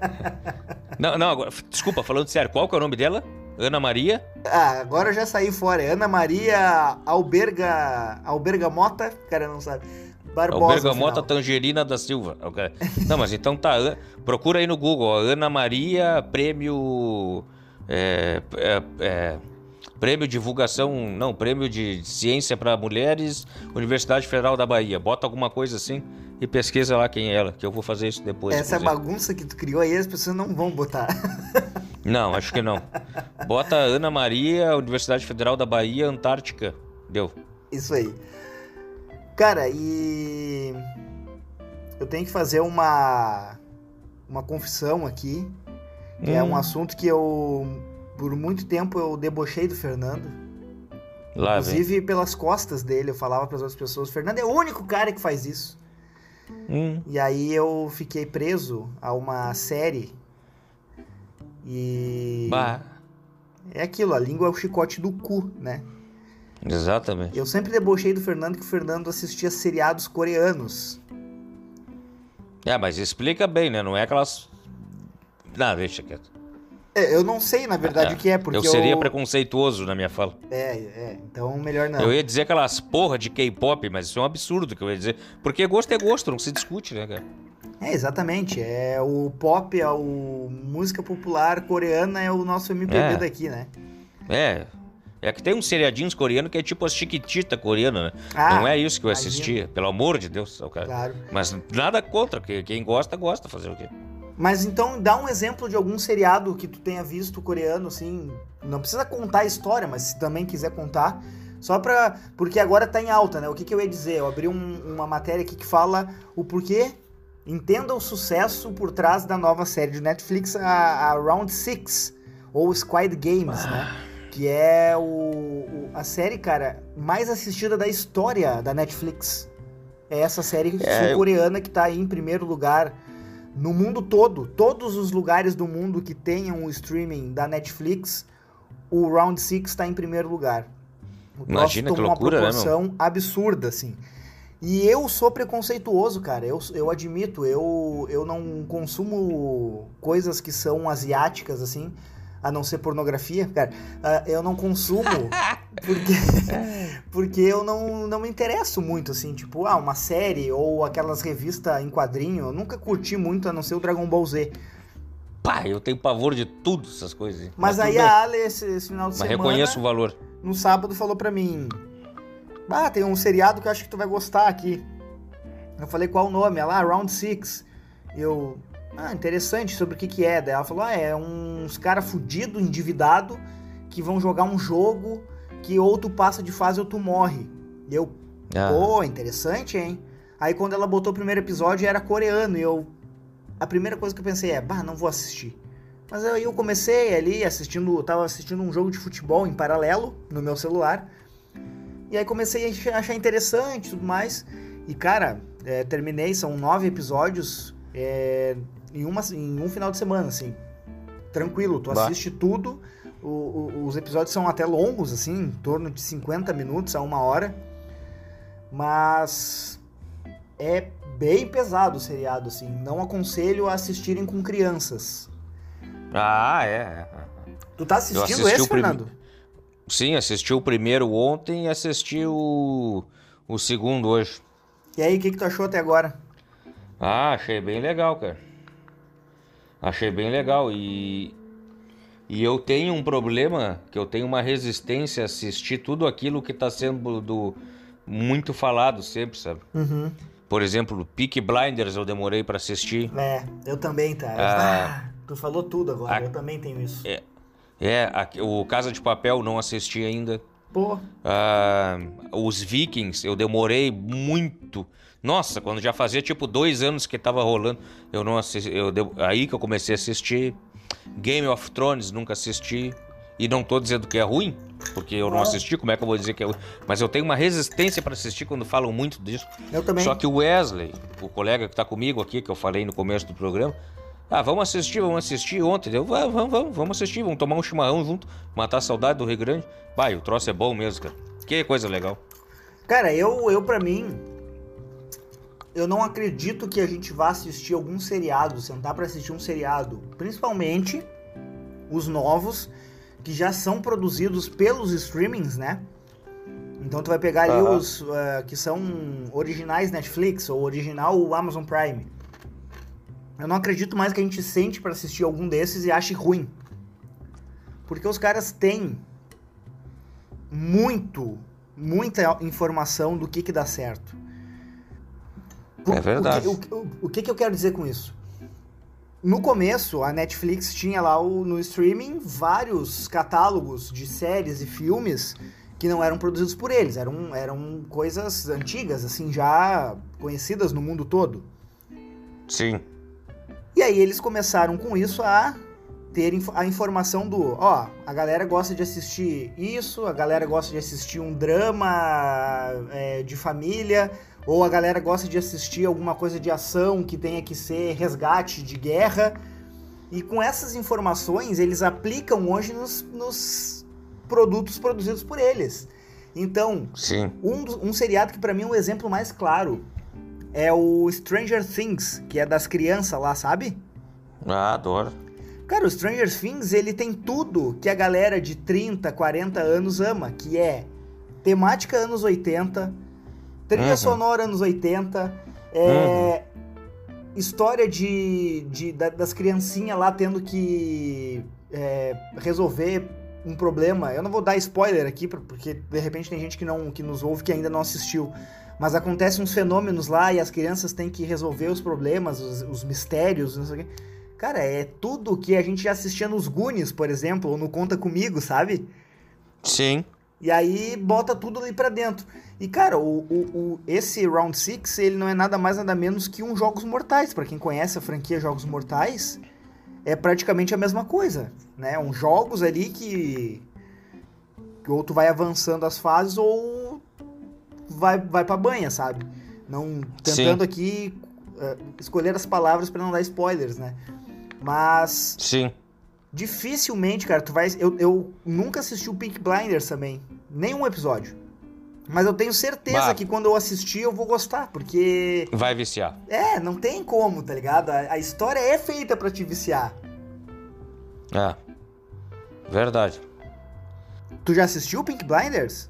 não, não, agora, desculpa, falando sério, qual que é o nome dela? Ana Maria? Ah, agora eu já saí fora. É Ana Maria Alberga. Alberga Mota? O cara não sabe. Barbosa. Alberga Mota Tangerina da Silva. Não, mas então tá. Procura aí no Google. Ana Maria Prêmio. É, é, é, prêmio Divulgação. Não, Prêmio de Ciência para Mulheres, Universidade Federal da Bahia. Bota alguma coisa assim e pesquisa lá quem é ela, que eu vou fazer isso depois. Essa bagunça que tu criou aí, as pessoas não vão botar. Não, acho que não. Bota Ana Maria, Universidade Federal da Bahia, Antártica. Deu. Isso aí. Cara, e eu tenho que fazer uma uma confissão aqui, hum. é um hum. assunto que eu por muito tempo eu debochei do Fernando. Lá Inclusive vem. pelas costas dele, eu falava para as outras pessoas: "Fernando é o único cara que faz isso". Hum. E aí eu fiquei preso a uma série e. Bah. É aquilo, a língua é o chicote do cu, né? Exatamente. Eu sempre debochei do Fernando que o Fernando assistia seriados coreanos. É, mas explica bem, né? Não é aquelas. Não, deixa quieto. É, eu não sei, na verdade, é, o que é, porque. Eu seria eu... preconceituoso na minha fala. É, é, então melhor não. Eu ia dizer aquelas porra de K-pop, mas isso é um absurdo que eu ia dizer. Porque gosto é gosto, não se discute, né, cara? É, exatamente. É o pop, a o música popular coreana é o nosso MPB é. daqui, né? É. É que tem uns seriadinhos coreanos que é tipo a Chiquitita coreana, né? Ah, não é isso que eu assisti, pelo amor de Deus. Cara. Claro. Mas nada contra, que quem gosta, gosta fazer o quê? Mas então dá um exemplo de algum seriado que tu tenha visto coreano, assim. Não precisa contar a história, mas se também quiser contar. Só pra. Porque agora tá em alta, né? O que, que eu ia dizer? Eu abri um, uma matéria aqui que fala o porquê. Entenda o sucesso por trás da nova série de Netflix, a, a Round Six ou Squid Games, né? ah. né? Que é o, o, a série, cara, mais assistida da história da Netflix. É essa série é, sul-coreana que tá aí em primeiro lugar no mundo todo. Todos os lugares do mundo que tenham o streaming da Netflix, o Round Six está em primeiro lugar. O Imagina que loucura, uma proporção né, absurda, assim. E eu sou preconceituoso, cara. Eu, eu admito, eu, eu não consumo coisas que são asiáticas, assim a não ser pornografia, cara, uh, eu não consumo porque, porque eu não, não me interesso muito, assim, tipo, ah, uma série ou aquelas revistas em quadrinho, eu nunca curti muito a não ser o Dragon Ball Z. Pá, eu tenho pavor de tudo essas coisas. Mas, Mas aí a Ale, esse, esse, final de Mas semana... reconheço o valor. No sábado falou pra mim, ah, tem um seriado que eu acho que tu vai gostar aqui. Eu falei, qual o nome? Ela, ah, Round Six. Eu, ah, interessante, sobre o que que é. Daí ela falou, ah, é uns cara fudido, endividado, que vão jogar um jogo que ou tu passa de fase ou tu morre. E eu, ah. pô, interessante, hein? Aí quando ela botou o primeiro episódio era coreano e eu... A primeira coisa que eu pensei é, bah, não vou assistir. Mas aí eu comecei ali assistindo, tava assistindo um jogo de futebol em paralelo no meu celular. E aí comecei a achar interessante e tudo mais. E cara, é, terminei, são nove episódios. É, em, uma, em um final de semana, assim. Tranquilo, tu bah. assiste tudo. O, o, os episódios são até longos, assim, em torno de 50 minutos a uma hora. Mas é bem pesado o seriado, assim. Não aconselho a assistirem com crianças. Ah, é. Tu tá assistindo esse, prim... Fernando? Sim, assisti o primeiro ontem e assisti o, o segundo hoje. E aí, o que, que tu achou até agora? Ah, achei bem legal, cara. Achei bem legal e e eu tenho um problema que eu tenho uma resistência a assistir tudo aquilo que está sendo do, muito falado sempre, sabe? Uhum. Por exemplo, Peak Blinders eu demorei para assistir. É, eu também, tá. Ah, ah, tu falou tudo agora, a, eu também tenho isso. É, é a, o Casa de Papel não assisti ainda. Pô. Ah, os Vikings eu demorei muito nossa, quando já fazia tipo dois anos que tava rolando, eu não assisti. Eu, aí que eu comecei a assistir. Game of Thrones, nunca assisti. E não tô dizendo que é ruim, porque eu não assisti, como é que eu vou dizer que é ruim? Mas eu tenho uma resistência para assistir quando falam muito disso. Eu também. Só que o Wesley, o colega que tá comigo aqui, que eu falei no começo do programa, ah, vamos assistir, vamos assistir ontem. Eu, vamos, vamos, vamos assistir, vamos tomar um chimarrão junto, matar a saudade do Rio Grande. Vai, o troço é bom mesmo, cara. Que coisa legal. Cara, eu, eu para mim, eu não acredito que a gente vá assistir algum seriado, sentar para assistir um seriado, principalmente os novos que já são produzidos pelos streamings, né? Então tu vai pegar ali uhum. os uh, que são originais Netflix ou original Amazon Prime. Eu não acredito mais que a gente sente para assistir algum desses e ache ruim. Porque os caras têm muito, muita informação do que que dá certo. É verdade. O que, o, o que, que eu quero dizer com isso? No começo, a Netflix tinha lá o, no streaming vários catálogos de séries e filmes que não eram produzidos por eles, eram, eram coisas antigas, assim, já conhecidas no mundo todo. Sim. E aí eles começaram com isso a ter a informação do, ó, a galera gosta de assistir isso, a galera gosta de assistir um drama é, de família, ou a galera gosta de assistir alguma coisa de ação que tenha que ser resgate de guerra. E com essas informações, eles aplicam hoje nos, nos produtos produzidos por eles. Então, um, um seriado que para mim é um exemplo mais claro é o Stranger Things, que é das crianças lá, sabe? Ah, adoro. Cara, o Stranger Things, ele tem tudo que a galera de 30, 40 anos ama, que é temática anos 80, Trilha uhum. sonora anos 80. É, uhum. História de, de, das criancinhas lá tendo que é, resolver um problema. Eu não vou dar spoiler aqui, porque de repente tem gente que, não, que nos ouve que ainda não assistiu. Mas acontecem uns fenômenos lá e as crianças têm que resolver os problemas, os, os mistérios, não sei o quê. Cara, é tudo que a gente já assistia nos Goonies, por exemplo, ou no Conta Comigo, sabe? Sim. E aí bota tudo ali pra dentro. E, cara, o, o, o esse Round 6, ele não é nada mais nada menos que um Jogos Mortais. para quem conhece a franquia Jogos Mortais, é praticamente a mesma coisa, né? Um jogos ali que, que ou tu vai avançando as fases ou vai, vai pra banha, sabe? Não tentando Sim. aqui uh, escolher as palavras para não dar spoilers, né? Mas Sim. Dificilmente, cara, tu vai. Eu, eu nunca assisti o Pink Blinders também. Nenhum episódio. Mas eu tenho certeza bah. que quando eu assistir eu vou gostar, porque. Vai viciar. É, não tem como, tá ligado? A, a história é feita para te viciar. É. Verdade. Tu já assistiu o Pink Blinders?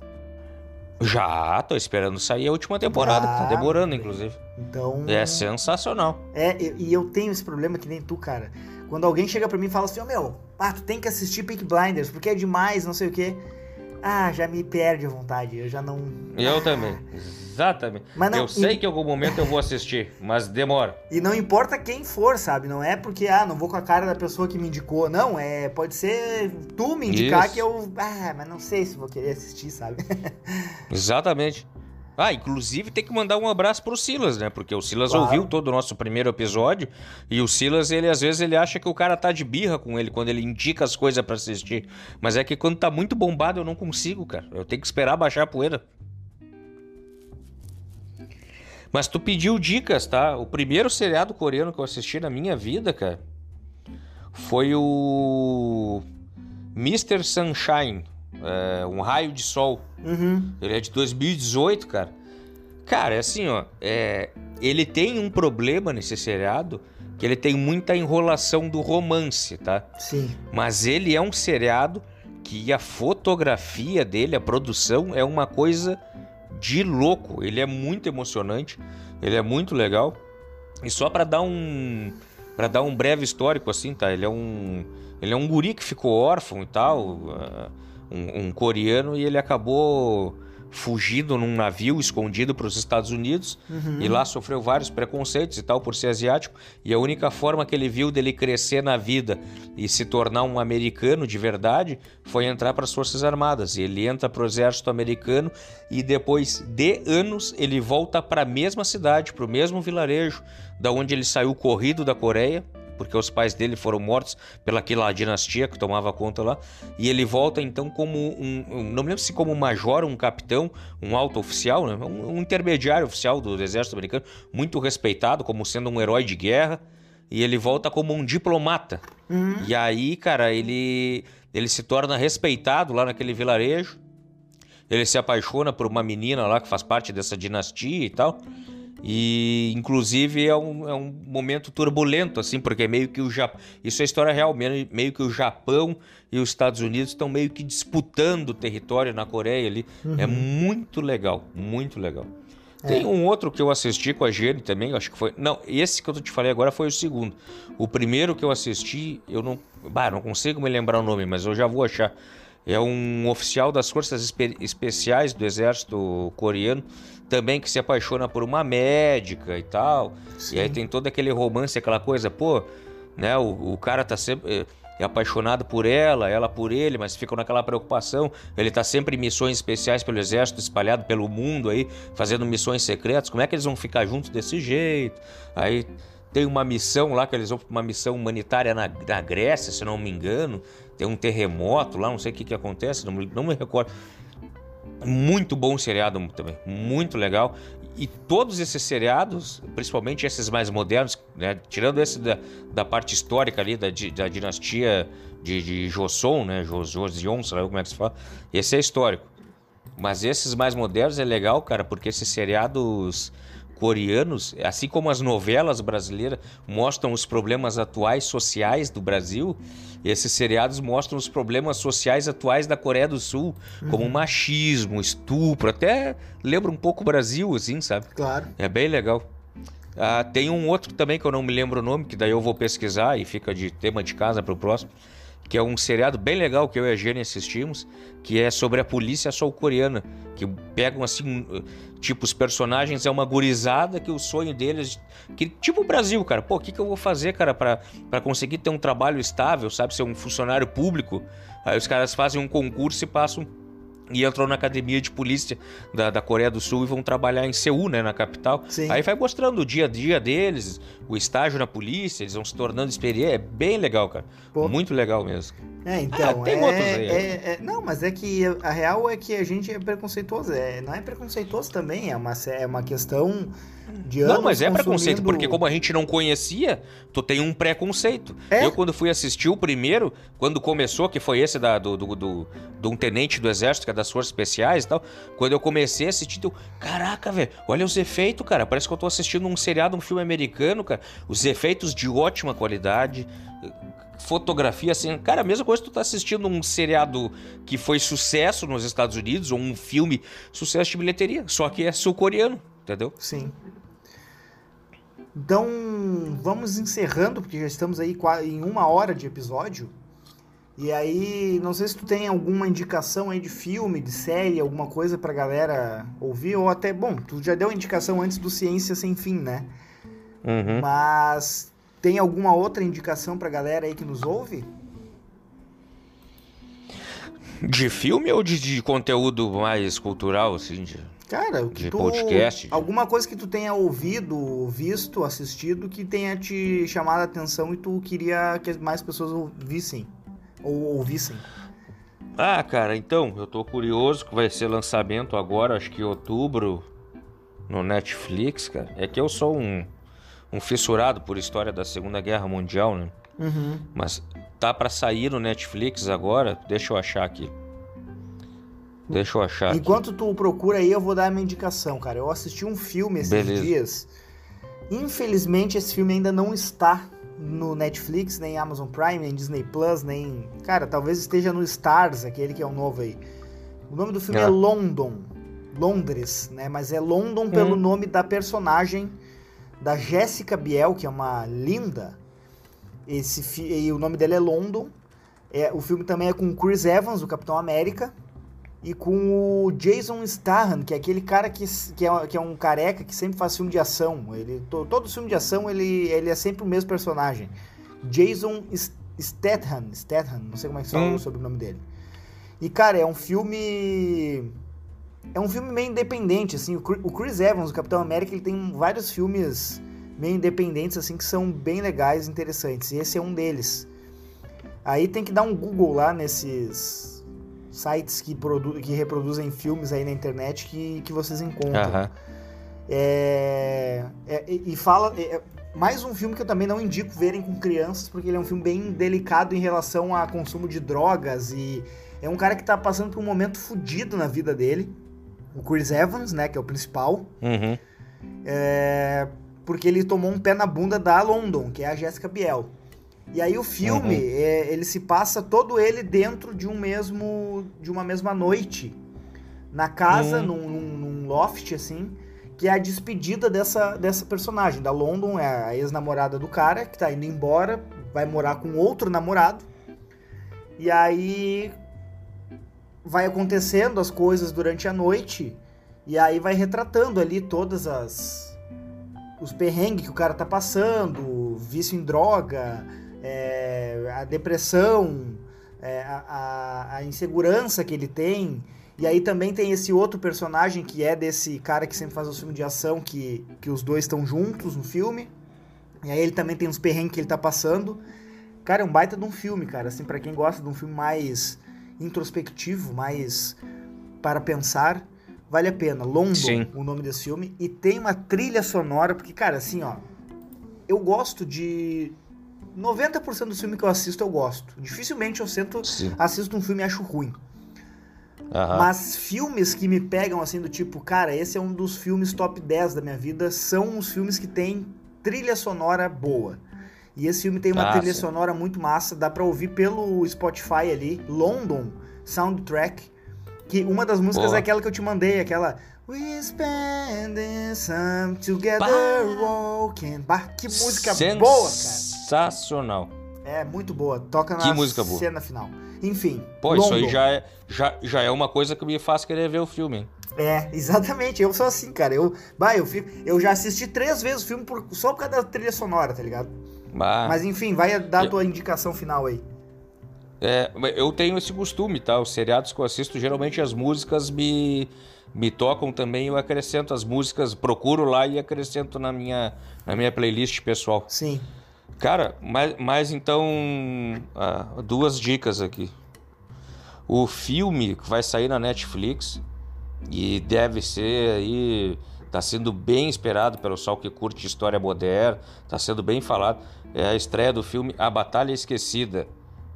Já, tô esperando sair a última temporada, ah, tá demorando, inclusive. Então. É sensacional. É, e eu tenho esse problema que nem tu, cara. Quando alguém chega pra mim e fala assim, ô oh, meu, ah, tu tem que assistir Pink Blinders, porque é demais, não sei o quê. Ah, já me perde a vontade, eu já não. Eu também. Exatamente. Mas não, eu sei e... que em algum momento eu vou assistir, mas demora. E não importa quem for, sabe? Não é porque, ah, não vou com a cara da pessoa que me indicou. Não, é. Pode ser tu me indicar Isso. que eu. Ah, mas não sei se vou querer assistir, sabe? Exatamente. Ah, inclusive tem que mandar um abraço pro Silas, né? Porque o Silas claro. ouviu todo o nosso primeiro episódio e o Silas, ele às vezes ele acha que o cara tá de birra com ele quando ele indica as coisas para assistir. Mas é que quando tá muito bombado eu não consigo, cara. Eu tenho que esperar baixar a poeira. Mas tu pediu dicas, tá? O primeiro seriado coreano que eu assisti na minha vida, cara, foi o Mr. Sunshine, é, Um Raio de Sol. Uhum. Ele é de 2018, cara. Cara, é assim, ó. É, ele tem um problema nesse seriado que ele tem muita enrolação do romance, tá? Sim. Mas ele é um seriado que a fotografia dele, a produção, é uma coisa de louco. Ele é muito emocionante, ele é muito legal. E só para dar um para dar um breve histórico assim, tá? Ele é um ele é um guri que ficou órfão e tal. Uh, um, um coreano, e ele acabou fugido num navio escondido para os Estados Unidos uhum. e lá sofreu vários preconceitos e tal por ser asiático. E a única forma que ele viu dele crescer na vida e se tornar um americano de verdade foi entrar para as Forças Armadas. E ele entra para o exército americano e depois de anos ele volta para a mesma cidade para o mesmo vilarejo da onde ele saiu corrido da Coreia porque os pais dele foram mortos pelaquela dinastia que tomava conta lá. E ele volta então como um, um não me lembro se como um major, um capitão, um alto oficial, né? um, um intermediário oficial do exército americano, muito respeitado como sendo um herói de guerra. E ele volta como um diplomata. Uhum. E aí, cara, ele ele se torna respeitado lá naquele vilarejo. Ele se apaixona por uma menina lá que faz parte dessa dinastia e tal. E, inclusive, é um, é um momento turbulento, assim, porque meio que o Japão. Isso é história real, meio que o Japão e os Estados Unidos estão meio que disputando território na Coreia ali. É uhum. É muito legal, muito legal. É. Tem um outro que eu assisti com a Jenny também, acho que foi. Não, esse que eu te falei agora foi o segundo. O primeiro que eu assisti, eu não. Bah, não consigo me lembrar o nome, mas eu já vou achar. É um oficial das Forças Espe Especiais do Exército Coreano também que se apaixona por uma médica e tal. Sim. E aí tem todo aquele romance, aquela coisa, pô, né? O, o cara tá sempre é apaixonado por ela, ela por ele, mas ficam naquela preocupação. Ele tá sempre em missões especiais pelo exército, espalhado pelo mundo aí, fazendo missões secretas. Como é que eles vão ficar juntos desse jeito? Aí tem uma missão lá que eles vão uma missão humanitária na, na Grécia, se não me engano. Tem um terremoto lá, não sei o que que acontece, não, não me recordo. Muito bom seriado também, muito legal. E todos esses seriados, principalmente esses mais modernos, né, tirando esse da, da parte histórica ali, da, da dinastia de, de Joseon, né, Joseon, sei lá como é que se fala, esse é histórico. Mas esses mais modernos é legal, cara, porque esses seriados coreanos, assim como as novelas brasileiras mostram os problemas atuais sociais do Brasil, esses seriados mostram os problemas sociais atuais da Coreia do Sul, uhum. como machismo, estupro, até lembra um pouco o Brasil, assim, sabe? Claro. É bem legal. Ah, tem um outro também que eu não me lembro o nome, que daí eu vou pesquisar e fica de tema de casa para o próximo, que é um seriado bem legal que eu e a Jenny assistimos, que é sobre a polícia sul-coreana, que pegam assim, tipo, os personagens é uma gurizada que o sonho deles, que tipo o Brasil, cara, pô, o que, que eu vou fazer, cara, para conseguir ter um trabalho estável, sabe, ser um funcionário público? Aí os caras fazem um concurso e passam e entram na academia de polícia da, da Coreia do Sul e vão trabalhar em Seul, né, na capital. Sim. Aí vai mostrando o dia a dia deles, o estágio na polícia, eles vão se tornando experientes. É bem legal, cara. Pô. Muito legal mesmo. É, então. Ah, tem é, outros aí. É, é, não, mas é que a real é que a gente é preconceituoso. É, não é preconceituoso também, é uma, é uma questão de anos Não, mas é preconceito, porque como a gente não conhecia, tu tem um preconceito. É? Eu, quando fui assistir o primeiro, quando começou, que foi esse da, do, do, do, do um tenente do exército, que é das forças especiais e tal, quando eu comecei a assistir, eu, caraca, velho, olha os efeitos, cara, parece que eu tô assistindo um seriado, um filme americano, cara, os efeitos de ótima qualidade, fotografia, assim, cara, a mesma coisa que tu tá assistindo um seriado que foi sucesso nos Estados Unidos, ou um filme sucesso de bilheteria, só que é sul-coreano, entendeu? Sim. Então, vamos encerrando, porque já estamos aí em uma hora de episódio. E aí, não sei se tu tem alguma indicação aí de filme, de série, alguma coisa pra galera ouvir, ou até, bom, tu já deu indicação antes do Ciência Sem Fim, né? Uhum. Mas tem alguma outra indicação pra galera aí que nos ouve? De filme ou de, de conteúdo mais cultural, assim? De... Cara, o que de tu, podcast. Alguma coisa que tu tenha ouvido, visto, assistido, que tenha te chamado a atenção e tu queria que mais pessoas ouvissem. Ou ouvissem. Ah, cara, então, eu tô curioso que vai ser lançamento agora, acho que em outubro, no Netflix, cara. É que eu sou um, um fissurado por história da Segunda Guerra Mundial, né? Uhum. Mas tá para sair no Netflix agora, deixa eu achar aqui. Deixa eu achar. Enquanto aqui. tu procura aí, eu vou dar a minha indicação, cara. Eu assisti um filme esses Beleza. dias. Infelizmente, esse filme ainda não está no Netflix, nem Amazon Prime, nem Disney Plus, nem. Cara, talvez esteja no Stars, aquele que é o novo aí. O nome do filme é, é London. Londres, né? Mas é London hum. pelo nome da personagem da Jessica Biel, que é uma linda. Esse e o nome dela é London. É, o filme também é com Chris Evans, o Capitão América e com o Jason Statham, que é aquele cara que, que, é, que é um careca que sempre faz filme de ação. Ele, to, todo filme de ação ele, ele é sempre o mesmo personagem. Jason Statham, Statham, não sei como é que fala hum. sobre o nome dele. E cara, é um filme é um filme meio independente assim. O Chris Evans, o Capitão América, ele tem vários filmes meio independentes assim que são bem legais, interessantes. E esse é um deles. Aí tem que dar um Google lá nesses sites que, que reproduzem filmes aí na internet que, que vocês encontram. Uhum. É, é, e fala. É, é, mais um filme que eu também não indico verem com crianças, porque ele é um filme bem delicado em relação a consumo de drogas e é um cara que tá passando por um momento fodido na vida dele. O Chris Evans, né, que é o principal. Uhum. É, porque ele tomou um pé na bunda da London, que é a Jessica Biel. E aí o filme, uhum. é, ele se passa todo ele dentro de um mesmo, de uma mesma noite, na casa, uhum. num, num, num, loft assim, que é a despedida dessa, dessa personagem. Da London é a ex-namorada do cara que tá indo embora, vai morar com outro namorado. E aí vai acontecendo as coisas durante a noite e aí vai retratando ali todas as os perrengues que o cara tá passando, vício em droga, é, a depressão, é, a, a, insegurança que ele tem. E aí também tem esse outro personagem que é desse cara que sempre faz o filme de ação, que, que os dois estão juntos no filme. E aí ele também tem uns perrengues que ele tá passando. Cara, é um baita de um filme, cara. Assim, para quem gosta de um filme mais introspectivo, mais para pensar, vale a pena. London, Sim. o nome desse filme. E tem uma trilha sonora, porque, cara, assim, ó. Eu gosto de 90% dos filmes que eu assisto eu gosto. Dificilmente eu sento, assisto um filme e acho ruim. Uhum. Mas filmes que me pegam assim do tipo, cara, esse é um dos filmes top 10 da minha vida, são os filmes que tem trilha sonora boa. E esse filme tem uma ah, trilha sim. sonora muito massa, dá pra ouvir pelo Spotify ali, London Soundtrack, que uma das músicas Boa. é aquela que eu te mandei, aquela We spend some together walking. Bah, que música boa, cara sensacional. É muito boa. Toca na que música boa. cena final. Enfim. Pô, isso aí já é, já, já é uma coisa que me faz querer ver o filme, hein? É, exatamente. Eu sou assim, cara. Eu, bah, eu, fico, eu já assisti três vezes o filme por, só por causa da trilha sonora, tá ligado? Bah. Mas enfim, vai dar a tua indicação final aí. É, eu tenho esse costume, tá? Os seriados que eu assisto, geralmente as músicas me, me tocam também. Eu acrescento as músicas, procuro lá e acrescento na minha, na minha playlist pessoal. Sim. Cara, mas, mas então, ah, duas dicas aqui. O filme que vai sair na Netflix e deve ser aí está sendo bem esperado pelo pessoal que curte história moderna, está sendo bem falado. É a estreia do filme A Batalha Esquecida,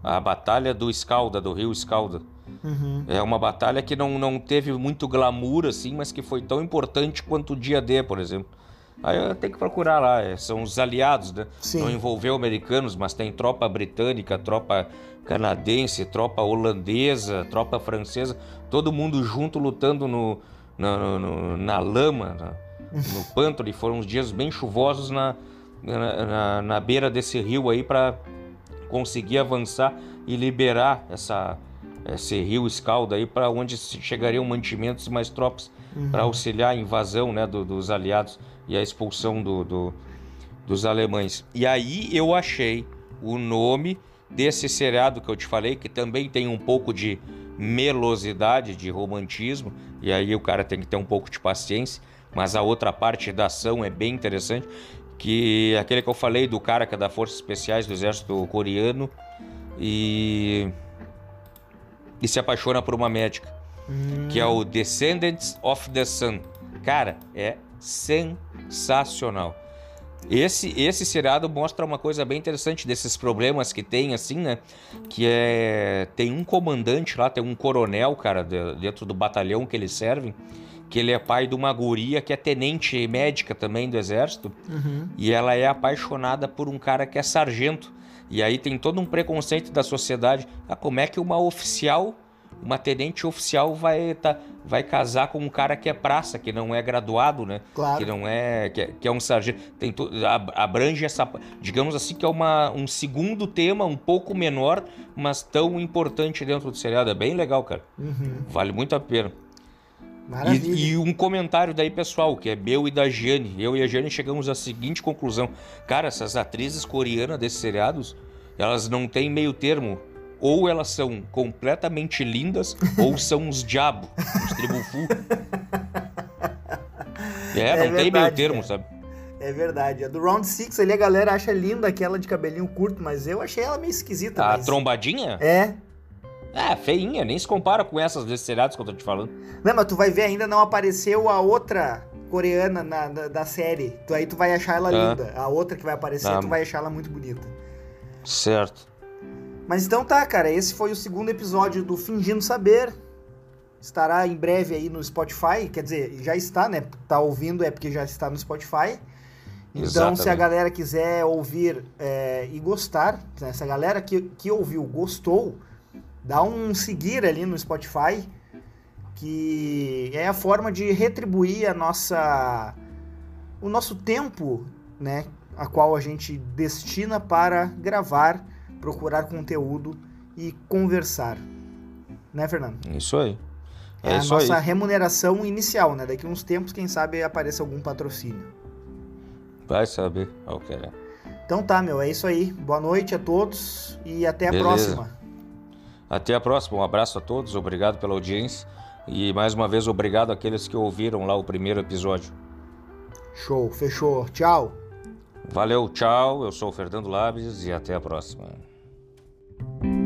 a Batalha do Escalda, do Rio Escalda. Uhum. É uma batalha que não, não teve muito glamour, assim, mas que foi tão importante quanto o dia D, por exemplo. Aí eu tenho que procurar lá, é, são os aliados, né? Sim. Não envolveu americanos, mas tem tropa britânica, tropa canadense, tropa holandesa, tropa francesa, todo mundo junto lutando no, na, no, na lama, na, no pântano, e foram uns dias bem chuvosos na, na, na beira desse rio aí para conseguir avançar e liberar essa, esse rio escalda aí para onde chegariam mantimentos e mais tropas uhum. para auxiliar a invasão né, do, dos aliados e a expulsão do, do, dos alemães. E aí eu achei o nome desse seriado que eu te falei, que também tem um pouco de melosidade, de romantismo, e aí o cara tem que ter um pouco de paciência, mas a outra parte da ação é bem interessante, que é aquele que eu falei do cara que é da Forças Especiais do Exército Coreano e, e se apaixona por uma médica, hum. que é o Descendants of the Sun. Cara, é sensacional. Esse, esse seriado mostra uma coisa bem interessante desses problemas que tem, assim, né? Que é. Tem um comandante lá, tem um coronel, cara, dentro do batalhão que eles servem, que ele é pai de uma guria que é tenente médica também do exército. Uhum. E ela é apaixonada por um cara que é sargento. E aí tem todo um preconceito da sociedade. Ah, como é que uma oficial uma tenente oficial vai, tá, vai casar com um cara que é praça, que não é graduado, né? Claro. Que não é. Que é, que é um sargento. Tem to, abrange essa. Digamos assim, que é uma, um segundo tema, um pouco menor, mas tão importante dentro do seriado. É bem legal, cara. Uhum. Vale muito a pena. Maravilha. E, e, um comentário daí, pessoal, que é meu e da Giane. Eu e a Giane chegamos à seguinte conclusão. Cara, essas atrizes coreanas desses seriados, elas não têm meio termo ou elas são completamente lindas, ou são uns diabos, uns tribufu. É, é, não verdade, tem meio termo, cara. sabe? É verdade. A do Round Six ali a galera acha linda aquela de cabelinho curto, mas eu achei ela meio esquisita. A mas... trombadinha? É. É, feinha, nem se compara com essas desses seriados que eu tô te falando. Não, mas tu vai ver, ainda não apareceu a outra coreana na, da, da série. Tu, aí tu vai achar ela ah. linda. A outra que vai aparecer, ah. tu vai achar ela muito bonita. Certo. Mas então tá, cara, esse foi o segundo episódio do Fingindo Saber. Estará em breve aí no Spotify, quer dizer, já está, né? Tá ouvindo é porque já está no Spotify. Então, Exatamente. se a galera quiser ouvir é, e gostar, né? se a galera que, que ouviu gostou, dá um seguir ali no Spotify, que é a forma de retribuir a nossa o nosso tempo, né, a qual a gente destina para gravar procurar conteúdo e conversar. Né, Fernando? Isso aí. É, é a nossa aí. remuneração inicial, né? Daqui uns tempos, quem sabe, apareça algum patrocínio. Vai saber ao que é. Então tá, meu, é isso aí. Boa noite a todos e até a Beleza. próxima. Até a próxima. Um abraço a todos, obrigado pela audiência. E mais uma vez, obrigado àqueles que ouviram lá o primeiro episódio. Show, fechou. Tchau. Valeu, tchau. Eu sou o Fernando Labes e até a próxima. thank you